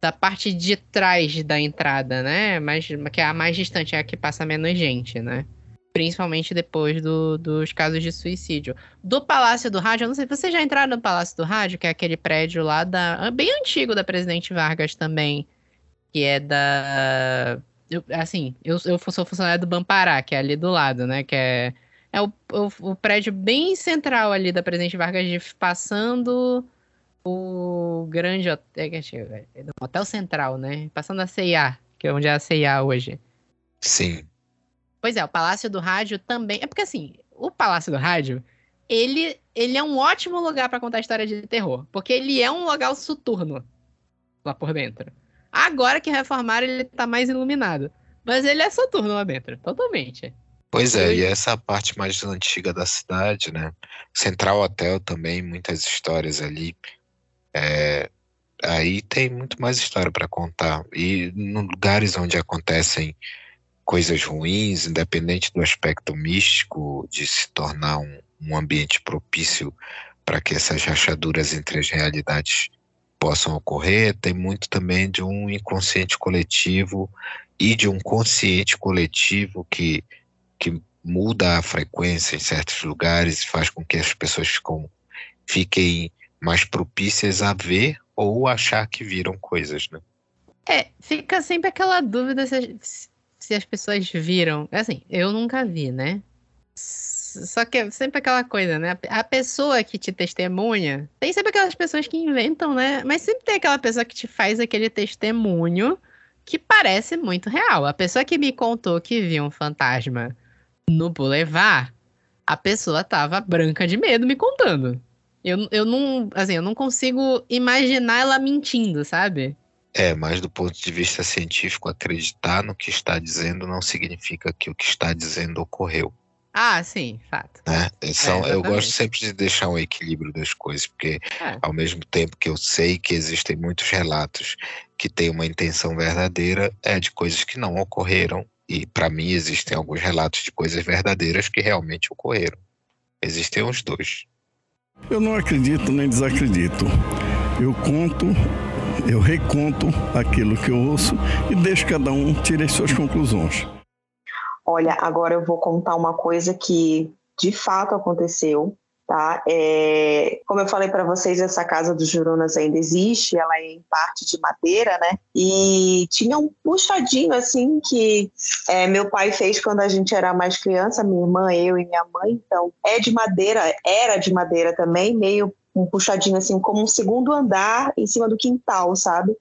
[SPEAKER 1] da parte de trás da entrada, né? Mas, que é a mais distante, é a que passa menos gente, né? Principalmente depois do, dos casos de suicídio. Do Palácio do Rádio, eu não sei, você já entraram no Palácio do Rádio, que é aquele prédio lá da. bem antigo da Presidente Vargas também que é da. Eu, assim, eu, eu sou funcionário do Bampará, que é ali do lado, né? Que é, é o, o, o prédio bem central ali da Presidente Vargas de passando o grande hotel, é, é hotel central, né? Passando a CIA, que é onde é a CIA hoje.
[SPEAKER 2] Sim.
[SPEAKER 1] Pois é, o Palácio do Rádio também. É porque assim, o Palácio do Rádio, ele, ele é um ótimo lugar para contar história de terror. Porque ele é um local soturno lá por dentro. Agora que reformaram, ele tá mais iluminado. Mas ele é Saturno lá dentro, totalmente.
[SPEAKER 2] Pois é, e essa parte mais antiga da cidade, né? Central Hotel também, muitas histórias ali. É, aí tem muito mais história para contar. E em lugares onde acontecem coisas ruins, independente do aspecto místico, de se tornar um, um ambiente propício para que essas rachaduras entre as realidades possam ocorrer, tem muito também de um inconsciente coletivo e de um consciente coletivo que, que muda a frequência em certos lugares e faz com que as pessoas ficam, fiquem mais propícias a ver ou achar que viram coisas, né?
[SPEAKER 1] É, fica sempre aquela dúvida se, se as pessoas viram. Assim, eu nunca vi, né? Só que é sempre aquela coisa, né? A pessoa que te testemunha, tem sempre aquelas pessoas que inventam, né? Mas sempre tem aquela pessoa que te faz aquele testemunho que parece muito real. A pessoa que me contou que viu um fantasma no Boulevard, a pessoa tava branca de medo me contando. Eu, eu não, assim, eu não consigo imaginar ela mentindo, sabe?
[SPEAKER 2] É, mas do ponto de vista científico, acreditar no que está dizendo não significa que o que está dizendo ocorreu.
[SPEAKER 1] Ah, sim, fato.
[SPEAKER 2] Né? São, é, eu gosto sempre de deixar um equilíbrio das coisas, porque é. ao mesmo tempo que eu sei que existem muitos relatos que têm uma intenção verdadeira, é de coisas que não ocorreram. E para mim existem alguns relatos de coisas verdadeiras que realmente ocorreram. Existem os dois.
[SPEAKER 5] Eu não acredito nem desacredito. Eu conto, eu reconto aquilo que eu ouço e deixo cada um tirar suas conclusões.
[SPEAKER 3] Olha, agora eu vou contar uma coisa que de fato aconteceu, tá? É, como eu falei para vocês, essa casa dos Jurunas ainda existe, ela é em parte de madeira, né? E tinha um puxadinho assim que é, meu pai fez quando a gente era mais criança, minha irmã, eu e minha mãe. Então, é de madeira, era de madeira também, meio um puxadinho assim, como um segundo andar em cima do quintal, sabe?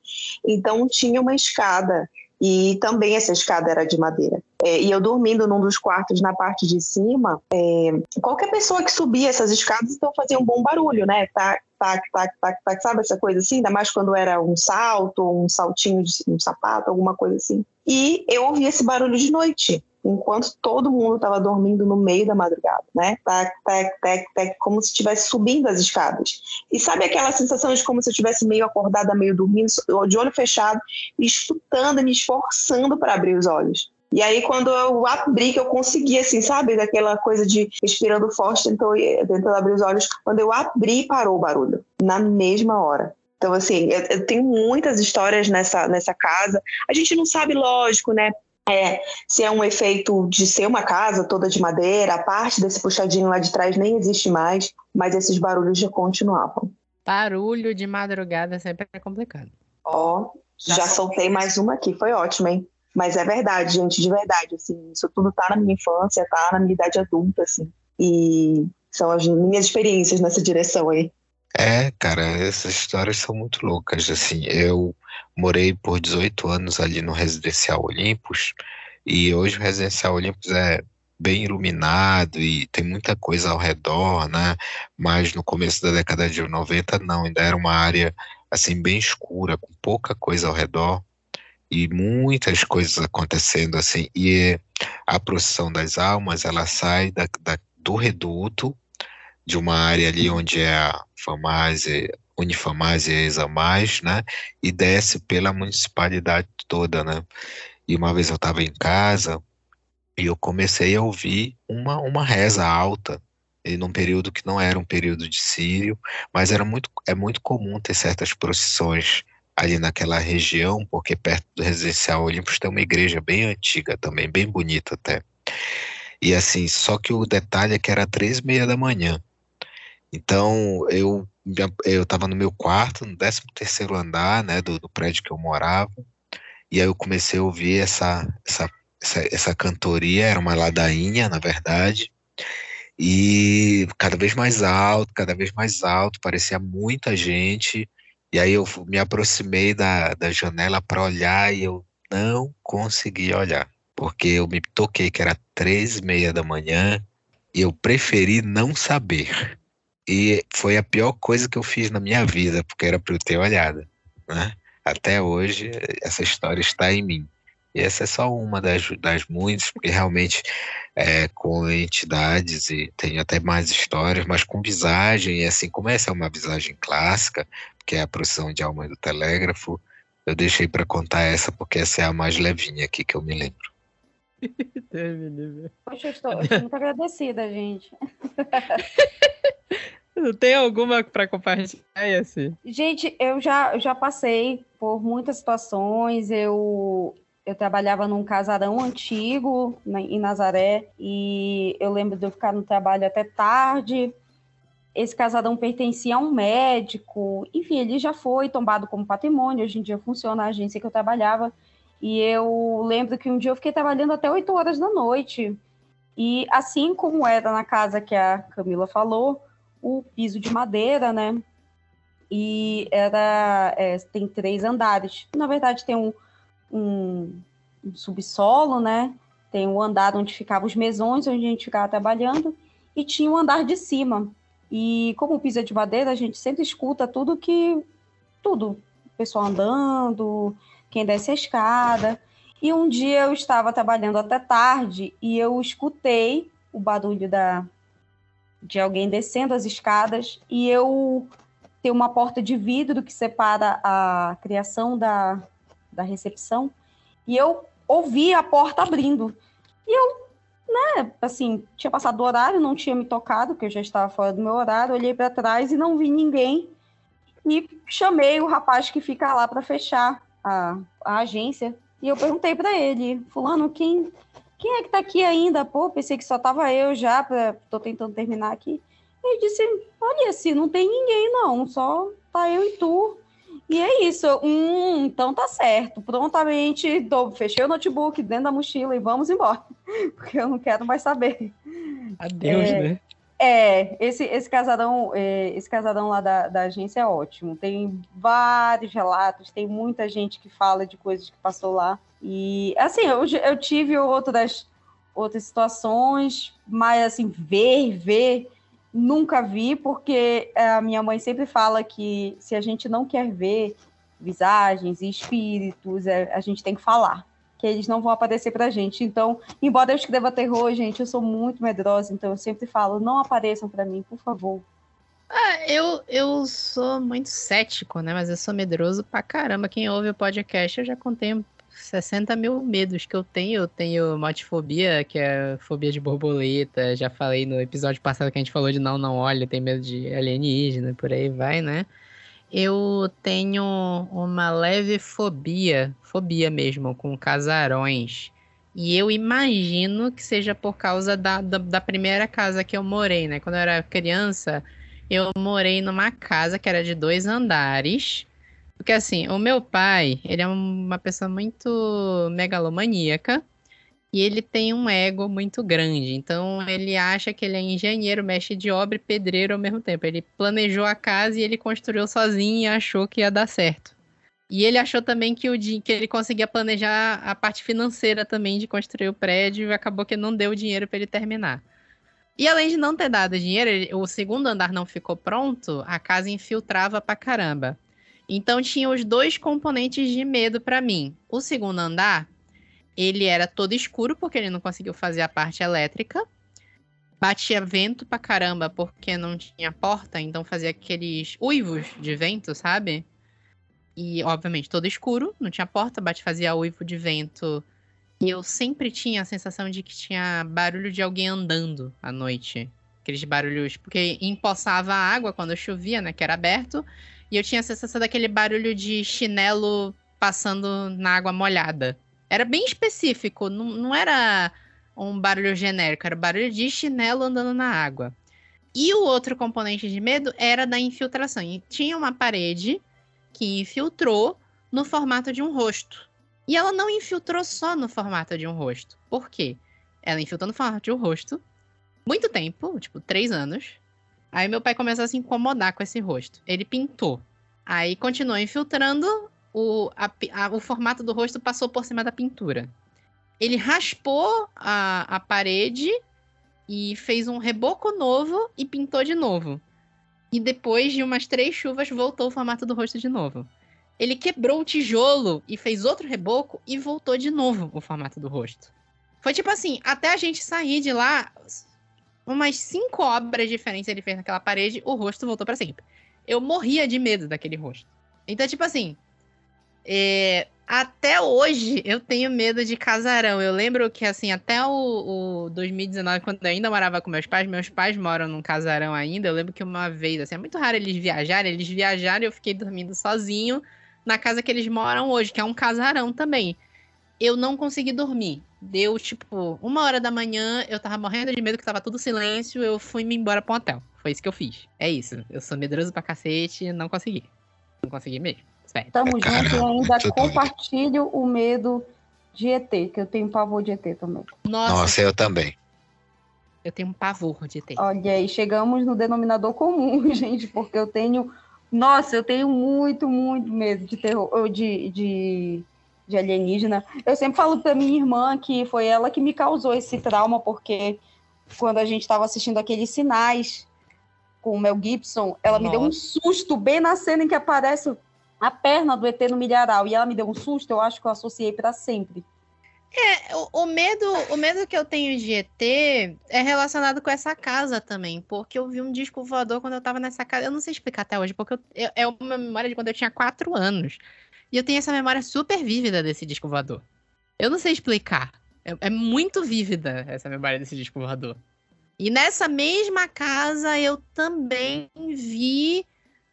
[SPEAKER 3] Então tinha uma escada e também essa escada era de madeira. É, e eu dormindo num dos quartos na parte de cima, é, qualquer pessoa que subia essas escadas então fazia um bom barulho, né? Tac, tac, tac, tac, tac, sabe essa coisa assim? Ainda mais quando era um salto, um saltinho de um sapato, alguma coisa assim. E eu ouvia esse barulho de noite enquanto todo mundo estava dormindo no meio da madrugada, né? Tac, tac, tac, tac, como se estivesse subindo as escadas. E sabe aquela sensação de como se eu estivesse meio acordada, meio dormindo, de olho fechado, escutando, me esforçando para abrir os olhos. E aí, quando eu abri, que eu consegui, assim, sabe? Daquela coisa de respirando forte, tentou, tentando abrir os olhos. Quando eu abri, parou o barulho. Na mesma hora. Então, assim, eu, eu tenho muitas histórias nessa, nessa casa. A gente não sabe, lógico, né? É, se é um efeito de ser uma casa toda de madeira, a parte desse puxadinho lá de trás nem existe mais, mas esses barulhos já continuavam.
[SPEAKER 1] Barulho de madrugada sempre é complicado.
[SPEAKER 3] Ó, já, já soltei mais uma aqui, foi ótimo, hein? Mas é verdade, gente, de verdade, assim, isso tudo tá na minha infância, tá na minha idade adulta, assim, e são as minhas experiências nessa direção aí.
[SPEAKER 2] É, cara, essas histórias são muito loucas. Assim, eu morei por 18 anos ali no Residencial Olympus e hoje o Residencial Olympus é bem iluminado e tem muita coisa ao redor, né? Mas no começo da década de 90 não, ainda era uma área assim bem escura, com pouca coisa ao redor e muitas coisas acontecendo assim. E a procissão das almas, ela sai da, da do reduto de uma área ali onde é a Famase, Unifamase e Examais, né? E desce pela municipalidade toda, né? E uma vez eu estava em casa e eu comecei a ouvir uma, uma reza alta, e num período que não era um período de sírio, mas era muito, é muito comum ter certas procissões ali naquela região, porque perto do residencial Olímpus tem uma igreja bem antiga também, bem bonita até. E assim, só que o detalhe é que era três e meia da manhã. Então, eu eu estava no meu quarto, no 13 terceiro andar, né, do, do, prédio que eu morava, e aí eu comecei a ouvir essa, essa, essa, essa cantoria, era uma ladainha, na verdade, e cada vez mais alto, cada vez mais alto, parecia muita gente, e aí eu me aproximei da, da janela para olhar e eu não consegui olhar, porque eu me toquei que era três e meia da manhã, e eu preferi não saber. E foi a pior coisa que eu fiz na minha vida, porque era para eu ter olhado. Né? Até hoje, essa história está em mim. E essa é só uma das, das muitas, porque realmente é, com entidades, e tem até mais histórias, mas com visagem, e assim como essa é uma visagem clássica, que é a procissão de alma do telégrafo, eu deixei para contar essa, porque essa é a mais levinha aqui que eu me lembro.
[SPEAKER 4] Poxa, eu estou, eu estou muito agradecida, gente.
[SPEAKER 1] Tem alguma para compartilhar, assim?
[SPEAKER 4] Gente, eu já, eu já passei por muitas situações. Eu, eu trabalhava num casarão antigo na, em Nazaré e eu lembro de eu ficar no trabalho até tarde. Esse casarão pertencia a um médico. Enfim, ele já foi tombado como patrimônio. Hoje em dia funciona a agência que eu trabalhava. E eu lembro que um dia eu fiquei trabalhando até 8 horas da noite. E assim como era na casa que a Camila falou, o piso de madeira, né? E era é, tem três andares. Na verdade, tem um, um, um subsolo, né? Tem o um andar onde ficavam os mesões, onde a gente ficava trabalhando, e tinha o um andar de cima. E como o piso é de madeira, a gente sempre escuta tudo que. Tudo. O pessoal andando, quem desce a escada. E um dia eu estava trabalhando até tarde e eu escutei o barulho da, de alguém descendo as escadas e eu tenho uma porta de vidro que separa a criação da, da recepção e eu ouvi a porta abrindo. E eu, né, assim, tinha passado do horário, não tinha me tocado, porque eu já estava fora do meu horário, olhei para trás e não vi ninguém. e chamei o rapaz que fica lá para fechar a, a agência. E eu perguntei para ele, fulano, quem, quem é que tá aqui ainda? Pô, pensei que só tava eu já, pra, tô tentando terminar aqui. Ele disse, olha, assim, não tem ninguém não, só tá eu e tu. E é isso. Hum, então tá certo. Prontamente fechei o notebook dentro da mochila e vamos embora. Porque eu não quero mais saber.
[SPEAKER 1] Adeus, é, né?
[SPEAKER 4] É, esse, esse casarão, é, esse casarão lá da, da agência é ótimo. Tem vários relatos, tem muita gente que fala de coisas que passou lá. E assim, eu, eu tive outras, outras situações, mas assim, ver, ver Nunca vi, porque a minha mãe sempre fala que se a gente não quer ver visagens e espíritos, é, a gente tem que falar, que eles não vão aparecer pra gente. Então, embora eu escreva terror, gente, eu sou muito medrosa, então eu sempre falo, não apareçam para mim, por favor.
[SPEAKER 1] Ah, eu, eu sou muito cético, né? Mas eu sou medroso pra caramba. Quem ouve o podcast, eu já contei 60 mil medos que eu tenho. Eu tenho motifobia, que é fobia de borboleta. Já falei no episódio passado que a gente falou de não, não olha, tem medo de alienígena, por aí vai, né? Eu tenho uma leve fobia, fobia mesmo, com casarões. E eu imagino que seja por causa da, da, da primeira casa que eu morei, né? Quando eu era criança, eu morei numa casa que era de dois andares porque assim, o meu pai, ele é uma pessoa muito megalomaníaca e ele tem um ego muito grande. Então ele acha que ele é engenheiro, mestre de obra e pedreiro ao mesmo tempo. Ele planejou a casa e ele construiu sozinho e achou que ia dar certo. E ele achou também que, o, que ele conseguia planejar a parte financeira também de construir o prédio e acabou que não deu o dinheiro para ele terminar. E além de não ter dado dinheiro, o segundo andar não ficou pronto, a casa infiltrava pra caramba. Então tinha os dois componentes de medo para mim. O segundo andar, ele era todo escuro porque ele não conseguiu fazer a parte elétrica. Batia vento pra caramba porque não tinha porta, então fazia aqueles uivos de vento, sabe? E obviamente todo escuro, não tinha porta, bate fazia uivo de vento. E eu sempre tinha a sensação de que tinha barulho de alguém andando à noite. Aqueles barulhos, porque empoçava a água quando chovia, né, que era aberto, e eu tinha a sensação daquele barulho de chinelo passando na água molhada. Era bem específico, não, não era um barulho genérico, era barulho de chinelo andando na água. E o outro componente de medo era da infiltração. E tinha uma parede que infiltrou no formato de um rosto. E ela não infiltrou só no formato de um rosto. Por quê? Ela infiltrou no formato de um rosto muito tempo, tipo, três anos. Aí meu pai começou a se incomodar com esse rosto. Ele pintou. Aí continuou infiltrando, o, a, a, o formato do rosto passou por cima da pintura. Ele raspou a, a parede e fez um reboco novo e pintou de novo. E depois de umas três chuvas, voltou o formato do rosto de novo. Ele quebrou o tijolo e fez outro reboco e voltou de novo o formato do rosto. Foi tipo assim, até a gente sair de lá, umas cinco obras diferentes ele fez naquela parede, o rosto voltou para sempre. Eu morria de medo daquele rosto. Então, tipo assim, é, até hoje eu tenho medo de casarão. Eu lembro que, assim, até o, o 2019, quando eu ainda morava com meus pais, meus pais moram num casarão ainda. Eu lembro que uma vez, assim, é muito raro eles viajarem, eles viajaram e eu fiquei dormindo sozinho na casa que eles moram hoje, que é um casarão também. Eu não consegui dormir. Deu, tipo, uma hora da manhã, eu tava morrendo de medo que tava tudo silêncio, eu fui me embora pra um hotel. Foi isso que eu fiz. É isso. Eu sou medroso pra cacete, não consegui. Não consegui mesmo.
[SPEAKER 4] Sério. Tamo junto e ainda compartilho o medo de ET, que eu tenho pavor de ET também.
[SPEAKER 2] Nossa, Nossa eu também.
[SPEAKER 1] Eu tenho um pavor de ET.
[SPEAKER 4] Olha aí, chegamos no denominador comum, gente, porque eu tenho. Nossa, eu tenho muito, muito medo de terror, de, de de alienígena. Eu sempre falo para minha irmã que foi ela que me causou esse trauma, porque quando a gente estava assistindo aqueles sinais com o Mel Gibson, ela Nossa. me deu um susto bem na cena em que aparece a perna do ET no milharal. E ela me deu um susto, eu acho que eu associei para sempre.
[SPEAKER 1] É, o, o, medo, o medo que eu tenho de ET é relacionado com essa casa também, porque eu vi um disco voador quando eu tava nessa casa. Eu não sei explicar até hoje, porque eu, eu, é uma memória de quando eu tinha quatro anos. E eu tenho essa memória super vívida desse disco voador. Eu não sei explicar. É, é muito vívida essa memória desse disco voador. E nessa mesma casa eu também vi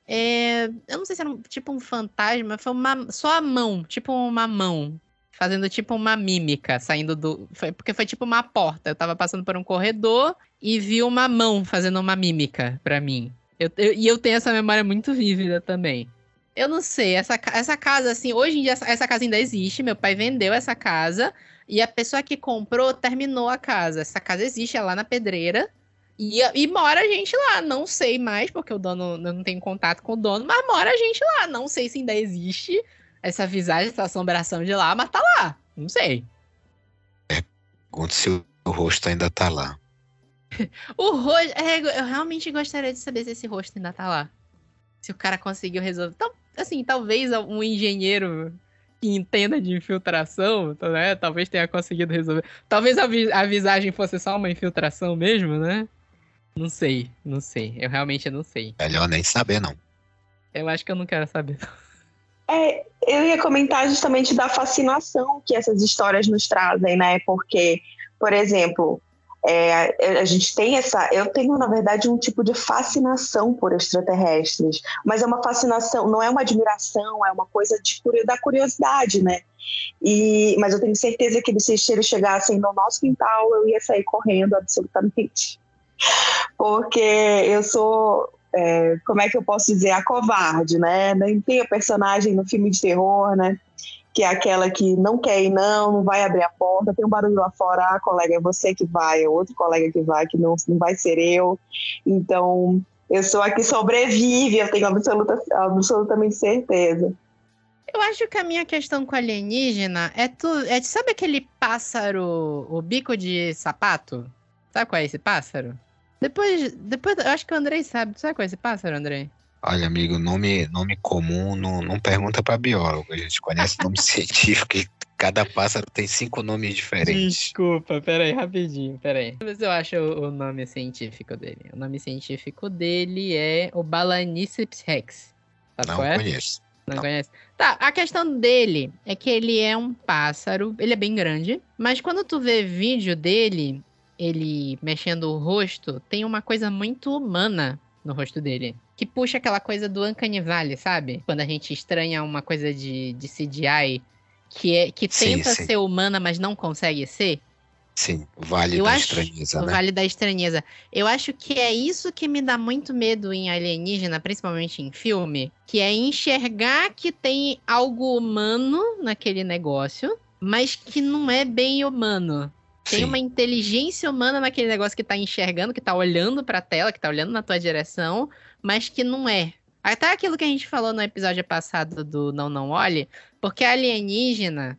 [SPEAKER 1] É, eu não sei se era um, tipo um fantasma, foi uma, só a mão, tipo uma mão, fazendo tipo uma mímica, saindo do. Foi, porque foi tipo uma porta. Eu tava passando por um corredor e vi uma mão fazendo uma mímica pra mim. Eu, eu, e eu tenho essa memória muito vívida também. Eu não sei, essa, essa casa, assim, hoje em dia essa, essa casa ainda existe. Meu pai vendeu essa casa e a pessoa que comprou terminou a casa. Essa casa existe, é lá na pedreira. E, e mora a gente lá, não sei mais, porque o dono não tem contato com o dono, mas mora a gente lá. Não sei se ainda existe essa visagem, essa assombração de lá, mas tá lá. Não sei.
[SPEAKER 2] Pergunto se o rosto ainda tá lá.
[SPEAKER 1] o rosto. É, eu realmente gostaria de saber se esse rosto ainda tá lá. Se o cara conseguiu resolver. Então, assim, talvez um engenheiro que entenda de infiltração, né? Talvez tenha conseguido resolver. Talvez a, vi a visagem fosse só uma infiltração mesmo, né? Não sei, não sei. Eu realmente não sei.
[SPEAKER 2] Melhor nem saber, não.
[SPEAKER 1] Eu acho que eu não quero saber.
[SPEAKER 3] É, eu ia comentar justamente da fascinação que essas histórias nos trazem, né? Porque, por exemplo, é, a gente tem essa. Eu tenho, na verdade, um tipo de fascinação por extraterrestres, mas é uma fascinação, não é uma admiração, é uma coisa de, da curiosidade, né? E, mas eu tenho certeza que se eles chegassem no nosso quintal, eu ia sair correndo absolutamente porque eu sou, é, como é que eu posso dizer, a covarde, né? Nem tem a personagem no filme de terror, né? Que é aquela que não quer ir, não, não vai abrir a porta, tem um barulho lá fora, ah, colega, é você que vai, é outro colega que vai, que não, não vai ser eu. Então, eu sou a que sobrevive, eu tenho absoluta, absolutamente certeza.
[SPEAKER 1] Eu acho que a minha questão com alienígena é tu. É, sabe aquele pássaro, o bico de sapato? Sabe qual é esse pássaro? Depois, depois eu acho que o Andrei sabe. Sabe qual é esse pássaro, Andrei?
[SPEAKER 2] Olha, amigo, nome, nome comum não, não pergunta para biólogo. A gente conhece nome científico e cada pássaro tem cinco nomes diferentes.
[SPEAKER 1] Desculpa, peraí, rapidinho, peraí. Mas eu acho o, o nome científico dele. O nome científico dele é o Balaniceps rex.
[SPEAKER 2] Sabe não qual é? conheço.
[SPEAKER 1] Não, não conhece? Tá, a questão dele é que ele é um pássaro, ele é bem grande, mas quando tu vê vídeo dele, ele mexendo o rosto, tem uma coisa muito humana no rosto dele. Que puxa aquela coisa do Uncanny Valley, sabe? Quando a gente estranha uma coisa de, de CGI que, é, que tenta sim, sim. ser humana, mas não consegue ser.
[SPEAKER 2] Sim, o Vale Eu da acho, Estranheza,
[SPEAKER 1] né? O Vale da Estranheza. Eu acho que é isso que me dá muito medo em alienígena, principalmente em filme, que é enxergar que tem algo humano naquele negócio, mas que não é bem humano. Tem Sim. uma inteligência humana naquele negócio que tá enxergando, que tá olhando pra tela, que tá olhando na tua direção, mas que não é. Até aquilo que a gente falou no episódio passado do Não Não Olhe, porque alienígena.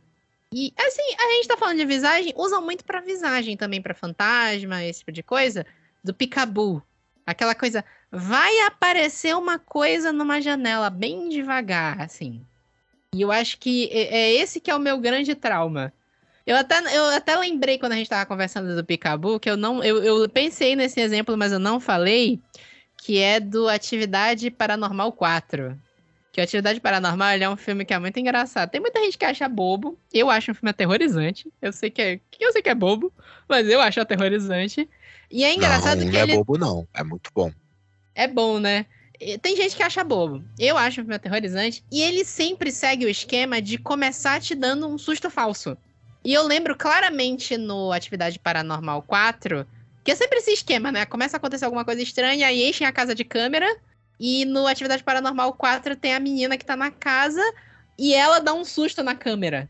[SPEAKER 1] E assim, a gente tá falando de visagem, usam muito para visagem também, para fantasma, esse tipo de coisa, do picabu. Aquela coisa, vai aparecer uma coisa numa janela bem devagar, assim. E eu acho que é, é esse que é o meu grande trauma. Eu até, eu até lembrei quando a gente tava conversando do Picabu, que eu não. Eu, eu pensei nesse exemplo, mas eu não falei, que é do Atividade Paranormal 4. Que o Atividade Paranormal é um filme que é muito engraçado. Tem muita gente que acha bobo. Eu acho um filme aterrorizante. Eu sei que é. Eu sei que é bobo, mas eu acho aterrorizante. E é engraçado
[SPEAKER 2] não,
[SPEAKER 1] que.
[SPEAKER 2] Não
[SPEAKER 1] é ele...
[SPEAKER 2] bobo, não. É muito bom.
[SPEAKER 1] É bom, né? Tem gente que acha bobo. Eu acho um filme aterrorizante. E ele sempre segue o esquema de começar te dando um susto falso. E eu lembro claramente no Atividade Paranormal 4, que é sempre esse esquema, né? Começa a acontecer alguma coisa estranha e enchem a casa de câmera. E no Atividade Paranormal 4 tem a menina que tá na casa e ela dá um susto na câmera.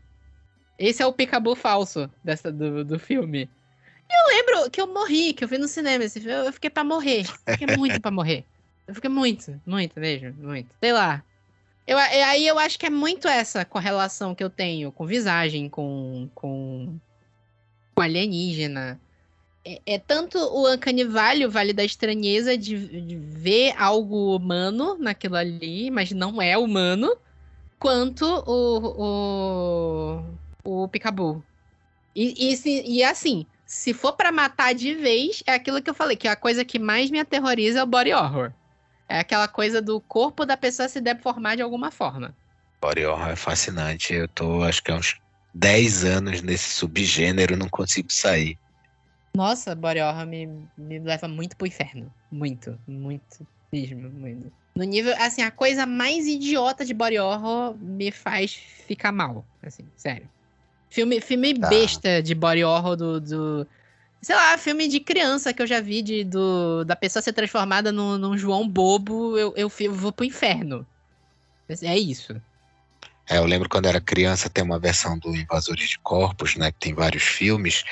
[SPEAKER 1] Esse é o picabu falso dessa, do, do filme. E eu lembro que eu morri, que eu vi no cinema esse filme. Eu fiquei pra morrer. Eu fiquei muito pra morrer. Eu fiquei muito, muito mesmo, muito. Sei lá. Eu, aí eu acho que é muito essa correlação que eu tenho com visagem, com, com, com alienígena. É, é, tanto o Uncanny Valley, o Vale da Estranheza, de, de, ver algo humano naquilo ali, mas não é humano, quanto o, o, o Picabu. E, e, se, e assim, se for para matar de vez, é aquilo que eu falei, que a coisa que mais me aterroriza é o body horror. É aquela coisa do corpo da pessoa se deformar de alguma forma.
[SPEAKER 2] Body horror é fascinante. Eu tô, acho que há uns 10 anos nesse subgênero, não consigo sair.
[SPEAKER 1] Nossa, body horror me, me leva muito pro inferno. Muito, muito. Mesmo, muito. No nível, assim, a coisa mais idiota de body horror me faz ficar mal. Assim, sério. Filme, filme
[SPEAKER 2] Tá.
[SPEAKER 1] besta de body horror do, do- Sei lá, filme de criança que eu já vi de, do, da pessoa ser transformada num, num João bobo, eu, eu, eu vou pro inferno. É isso.
[SPEAKER 2] É, eu lembro quando era criança, tem uma versão do Invasores de Corpos, né? Que tem vários filmes,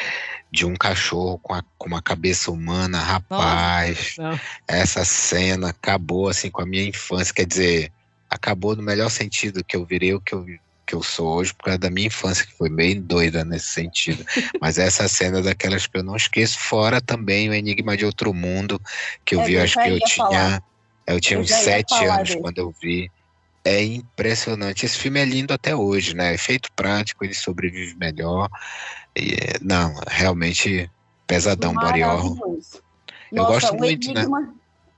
[SPEAKER 2] de um cachorro com, a- com uma cabeça humana. Rapaz,
[SPEAKER 1] Não.
[SPEAKER 2] essa cena acabou assim com a minha infância. Quer dizer, acabou no melhor sentido que eu virei o que eu, que eu sou hoje, por causa da minha infância, que foi bem doida nesse sentido. Mas essa cena é daquelas que eu não esqueço, fora também o Enigma de Outro Mundo, que eu
[SPEAKER 4] É,
[SPEAKER 2] vi,
[SPEAKER 4] eu
[SPEAKER 2] acho que eu tinha.
[SPEAKER 4] falar.
[SPEAKER 2] Eu tinha
[SPEAKER 4] Eu
[SPEAKER 2] uns sete anos
[SPEAKER 4] dele.
[SPEAKER 2] quando eu vi. É impressionante. Esse filme é lindo até hoje, né? Efeito prático, ele sobrevive melhor. E, é, não, realmente pesadão.
[SPEAKER 4] Maravilhoso.
[SPEAKER 2] Eu gosto
[SPEAKER 4] um
[SPEAKER 2] muito, né?
[SPEAKER 4] enigma,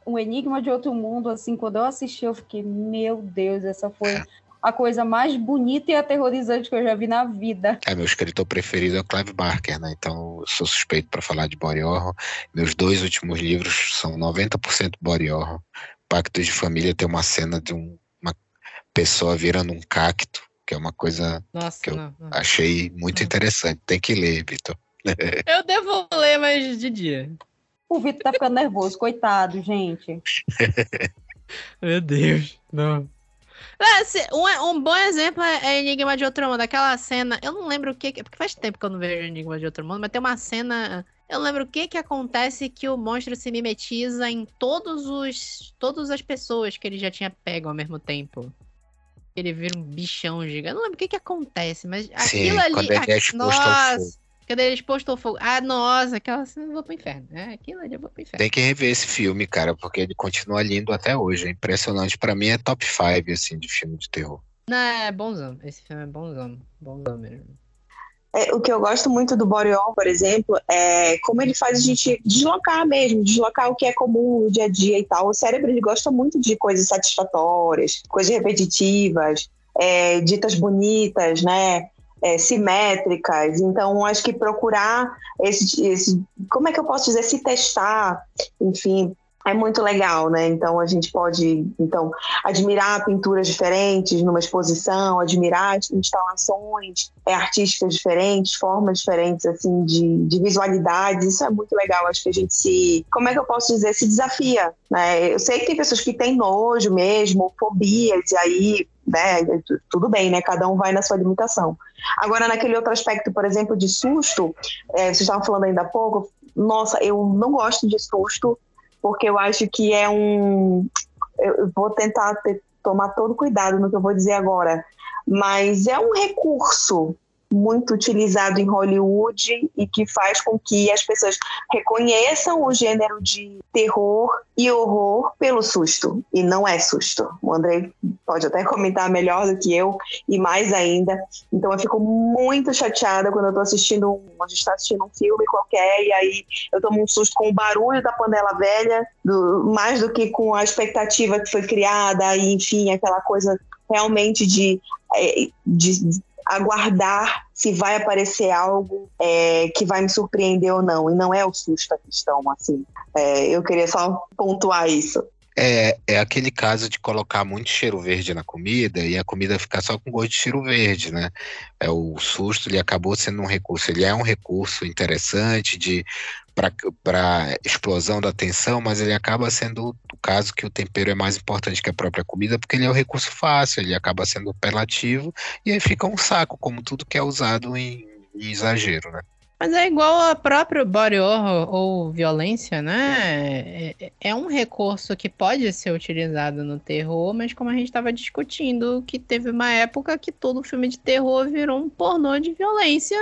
[SPEAKER 4] Um enigma de outro mundo, assim, quando eu assisti, eu fiquei, meu Deus, essa foi
[SPEAKER 2] É.
[SPEAKER 4] a coisa mais bonita e aterrorizante que eu já vi na vida.
[SPEAKER 2] É, meu escritor preferido é o Clive Barker, né? Então eu sou suspeito para falar de body horror. Meus dois últimos livros são 90% body horror. Pacto de Família tem uma cena de um- pessoa virando um cacto, que é uma coisa
[SPEAKER 1] Nossa,
[SPEAKER 2] Que eu-
[SPEAKER 1] não, não.
[SPEAKER 2] achei muito
[SPEAKER 1] Hum.
[SPEAKER 2] interessante. Tem que ler, Vitor.
[SPEAKER 1] Eu devo ler, mas de dia.
[SPEAKER 4] O Vitor tá ficando nervoso, coitado, gente.
[SPEAKER 1] Meu Deus, não. Ah, um, um bom exemplo é é Enigma de Outro Mundo. Aquela cena, eu não lembro o que. que- Porque faz tempo que eu não vejo Enigma de Outro Mundo, mas tem uma cena. Eu não lembro o que que acontece que o monstro se mimetiza em todos os. Todas as pessoas que ele já tinha pego ao mesmo tempo. Ele vira um bichão gigante. Eu não lembro o que que acontece, mas
[SPEAKER 2] Sim,
[SPEAKER 1] aquilo ali.
[SPEAKER 2] quando ele é exposto ao
[SPEAKER 1] nossa,
[SPEAKER 2] fogo.
[SPEAKER 1] Quando ele é exposto ao fogo. Ah, nossa, aquela cena eu vou pro inferno. É, aquilo ali eu vou pro inferno.
[SPEAKER 2] Tem que rever esse filme, cara, porque ele continua lindo até hoje. É impressionante. Pra mim é top 5, assim, de filme de terror.
[SPEAKER 1] Não, é bonzão. Esse filme é bonzão. Bonzão mesmo.
[SPEAKER 3] É, o que eu gosto muito do Horror, por exemplo, é como ele faz a gente deslocar mesmo, deslocar o que é comum no dia a dia e tal. O cérebro ele gosta muito de coisas satisfatórias, coisas repetitivas, é, ditas bonitas, né? É, simétricas. Então, acho que procurar esse, esse. Como é que eu posso dizer? Se testar, enfim. É muito legal, né? Então a gente pode então admirar pinturas diferentes numa exposição, admirar instalações é, artísticas diferentes, formas diferentes assim de, de visualidades. Isso é muito legal. Acho que a gente se, como é que eu posso dizer, se desafia. Né? Eu sei que tem pessoas que têm nojo mesmo, fobias e aí, né? tu- Tudo bem, né? Cada um vai na sua limitação. Agora naquele outro aspecto, por exemplo, de susto, é, vocês estavam falando ainda há pouco. Nossa, eu não gosto de susto porque eu acho que é um. Eu vou tentar ter- tomar todo cuidado no que eu vou dizer agora, mas é um recurso muito utilizado em Hollywood e que faz com que as pessoas reconheçam o gênero de terror e horror pelo susto. E não é susto. O André pode até comentar melhor do que eu e mais ainda. Então eu fico muito chateada quando eu tô assistindo, a gente está assistindo um filme qualquer e aí eu tomo um susto com o barulho da panela velha, do- mais do que com a expectativa que foi criada e enfim, aquela coisa realmente de, é, de aguardar se vai aparecer algo é, que vai me surpreender ou não. E não é o susto a questão, assim. É, eu queria só pontuar isso.
[SPEAKER 2] É, é aquele caso de colocar muito cheiro verde na comida e a comida ficar só com gosto de cheiro verde, né? É, o susto ele acabou sendo um recurso, ele é um recurso interessante de para explosão da tensão, mas ele acaba sendo o caso que o tempero é mais importante que a própria comida, porque ele é um recurso fácil, ele acaba sendo apelativo e aí fica um saco, como tudo que é usado em, em exagero, né?
[SPEAKER 1] Mas é igual a próprio body horror ou violência, né? É, é um recurso que pode ser utilizado no terror, mas como a gente estava discutindo, que teve uma época que todo filme de terror virou um pornô de violência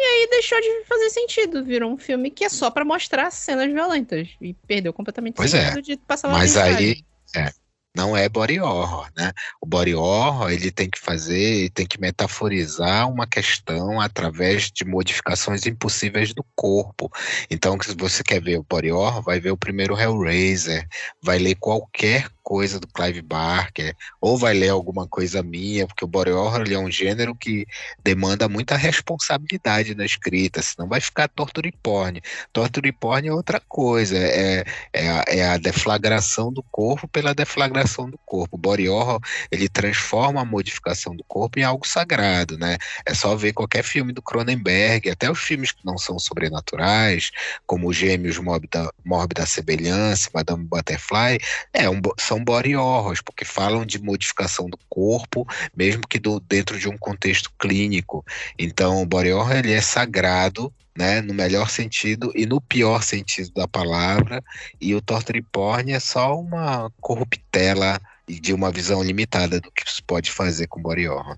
[SPEAKER 1] e aí deixou de fazer sentido, virou um filme que é só pra mostrar cenas violentas e perdeu completamente
[SPEAKER 2] Pois
[SPEAKER 1] o
[SPEAKER 2] é,
[SPEAKER 1] sentido de passar uma
[SPEAKER 2] mas aí-
[SPEAKER 1] mensagem.
[SPEAKER 2] não é body horror, né? O body horror, ele tem que fazer, tem que metaforizar uma questão através de modificações impossíveis do corpo. Então, se você quer ver o body horror, vai ver o primeiro Hellraiser, vai ler qualquer coisa do Clive Barker, ou vai ler alguma coisa minha, porque o body horror é um gênero que demanda muita responsabilidade na escrita, senão vai ficar torture porn. Torture porn é outra coisa, é, é, a, é a deflagração do corpo pela deflagração do corpo. O body horror, ele transforma a modificação do corpo em algo sagrado, né? É só ver qualquer filme do Cronenberg, até os filmes que não são sobrenaturais, como Gêmeos Mórbida, Mórbida Semelhança, Madame Butterfly, é um, são body horrors, porque falam de modificação do corpo, mesmo que do, dentro de um contexto clínico. Então, o body horror ele é sagrado, né, no melhor sentido e no pior sentido da palavra, e o torture porn é só uma corruptela de uma visão limitada do que se pode fazer com body horror.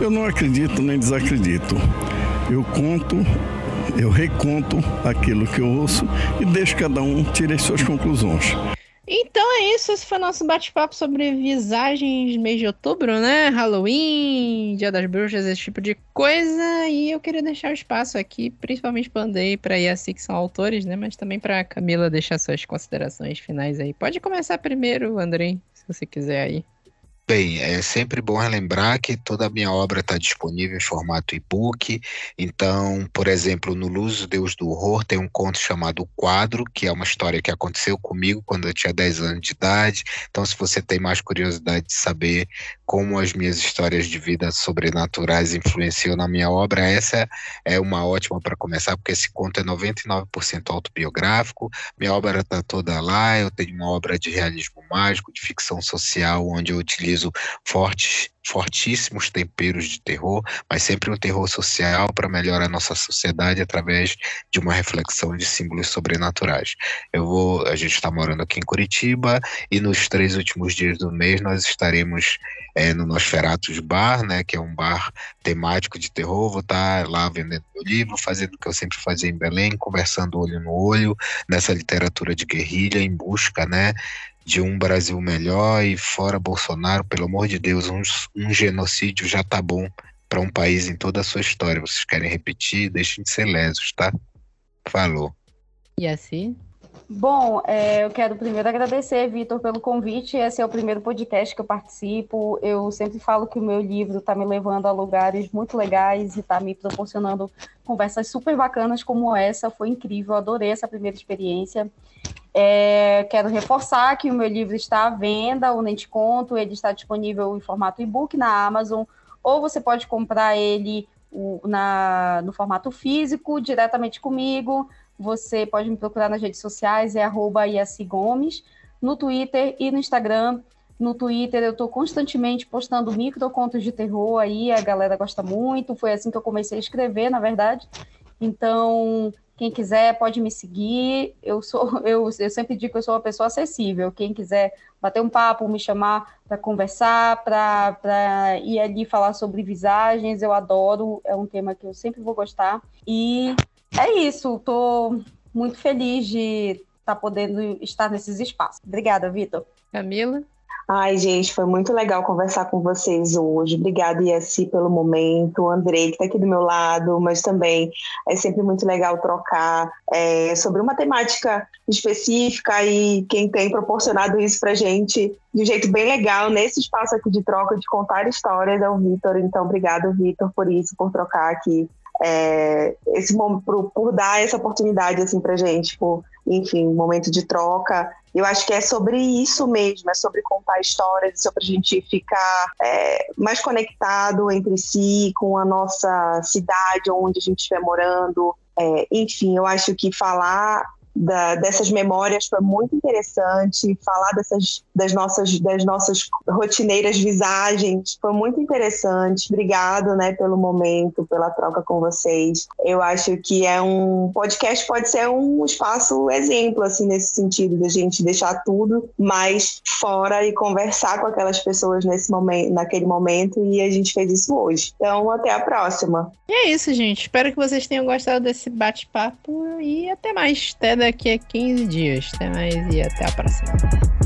[SPEAKER 5] Eu não acredito nem desacredito. Eu conto, eu reconto aquilo que eu ouço e deixo cada um tirar suas conclusões.
[SPEAKER 1] Então é isso, esse foi nosso bate-papo sobre visagens mês de outubro, né? Halloween, Dia das Bruxas, esse tipo de coisa. E eu queria deixar o espaço aqui, principalmente para Andrei para Yassi, que são autores, né? Mas também para Camila deixar suas considerações finais aí. Pode começar primeiro, Andrei, se você quiser aí.
[SPEAKER 2] Bem, é sempre bom relembrar que toda a minha obra está disponível em formato e-book. Então, por exemplo, no Luz Deus do Horror tem um conto chamado Quadro, que é uma história que aconteceu comigo quando eu tinha 10 anos de idade. Então, se você tem mais curiosidade de saber como as minhas histórias de vida sobrenaturais influenciam na minha obra, essa é uma ótima para começar, porque esse conto é 99% autobiográfico. Minha obra está toda lá. Eu tenho uma obra de realismo mágico, de ficção social, onde eu utilizo utilizo fortes, fortíssimos temperos de terror, mas sempre um terror social para melhorar a nossa sociedade através de uma reflexão de símbolos sobrenaturais. Eu vou, a gente está morando aqui em Curitiba e nos três últimos dias do mês nós estaremos é, no Nosferatus Bar, né, que é um bar temático de terror. Vou estar tá lá vendendo meu livro, fazendo o que eu sempre fazia em Belém, conversando olho no olho nessa literatura de guerrilha em busca, né, de um Brasil melhor e fora Bolsonaro, pelo amor de Deus, um, um genocídio já tá bom para um país em toda a sua história. Vocês querem repetir? Deixem de ser lesos, tá? Falou.
[SPEAKER 1] E assim?
[SPEAKER 4] Bom, é, eu quero primeiro agradecer, Vitor, pelo convite. Esse é o primeiro podcast que eu participo. Eu sempre falo que o meu livro está me levando a lugares muito legais e está me proporcionando conversas super bacanas como essa. Foi incrível, adorei essa primeira experiência. É, quero reforçar que o meu livro está à venda, o Nem Te Conto, ele está disponível em formato e-book na Amazon, ou você pode comprar ele o, na, no formato físico, diretamente comigo. Você pode me procurar nas redes sociais, é arroba Gomes, no Twitter e no Instagram. No Twitter eu estou constantemente postando microcontos de terror aí, a galera gosta muito. Foi assim que eu comecei a escrever, na verdade. Então, quem quiser pode me seguir. Eu sou, eu, eu sempre digo que eu sou uma pessoa acessível. Quem quiser bater um papo, me chamar para conversar, para ir ali falar sobre visagens, eu adoro. É um tema que eu sempre vou gostar. E é isso. Estou muito feliz de estar tá podendo estar nesses espaços. Obrigada, Vitor.
[SPEAKER 1] Camila.
[SPEAKER 3] Ai, gente, foi muito legal conversar com vocês hoje. Obrigada, Yassi, pelo momento. O Andrei, que está aqui do meu lado, mas também é sempre muito legal trocar é, sobre uma temática específica e quem tem proporcionado isso para gente de um jeito bem legal nesse espaço aqui de troca, de contar histórias, é o Vitor. Então, obrigado, Vitor, por isso, por trocar aqui é, esse por, por, dar essa oportunidade assim para gente, por enfim, um momento de troca. Eu acho que é sobre isso mesmo, é sobre contar histórias, sobre a gente ficar é, mais conectado entre si, com a nossa cidade, onde a gente estiver morando. É, enfim, eu acho que falar da, dessas memórias foi muito interessante. Falar dessas das nossas das nossas rotineiras visagens foi muito interessante. Obrigado, né, pelo momento, pela troca com vocês. Eu acho que é um podcast pode ser um espaço exemplo assim nesse sentido da gente deixar tudo mais fora e conversar com aquelas pessoas nesse momento, naquele momento e a gente fez isso hoje. Então, até a próxima.
[SPEAKER 1] E é isso, gente. Espero que vocês tenham gostado desse bate-papo e até mais. Até daqui a 15 dias. Até mais e até a próxima.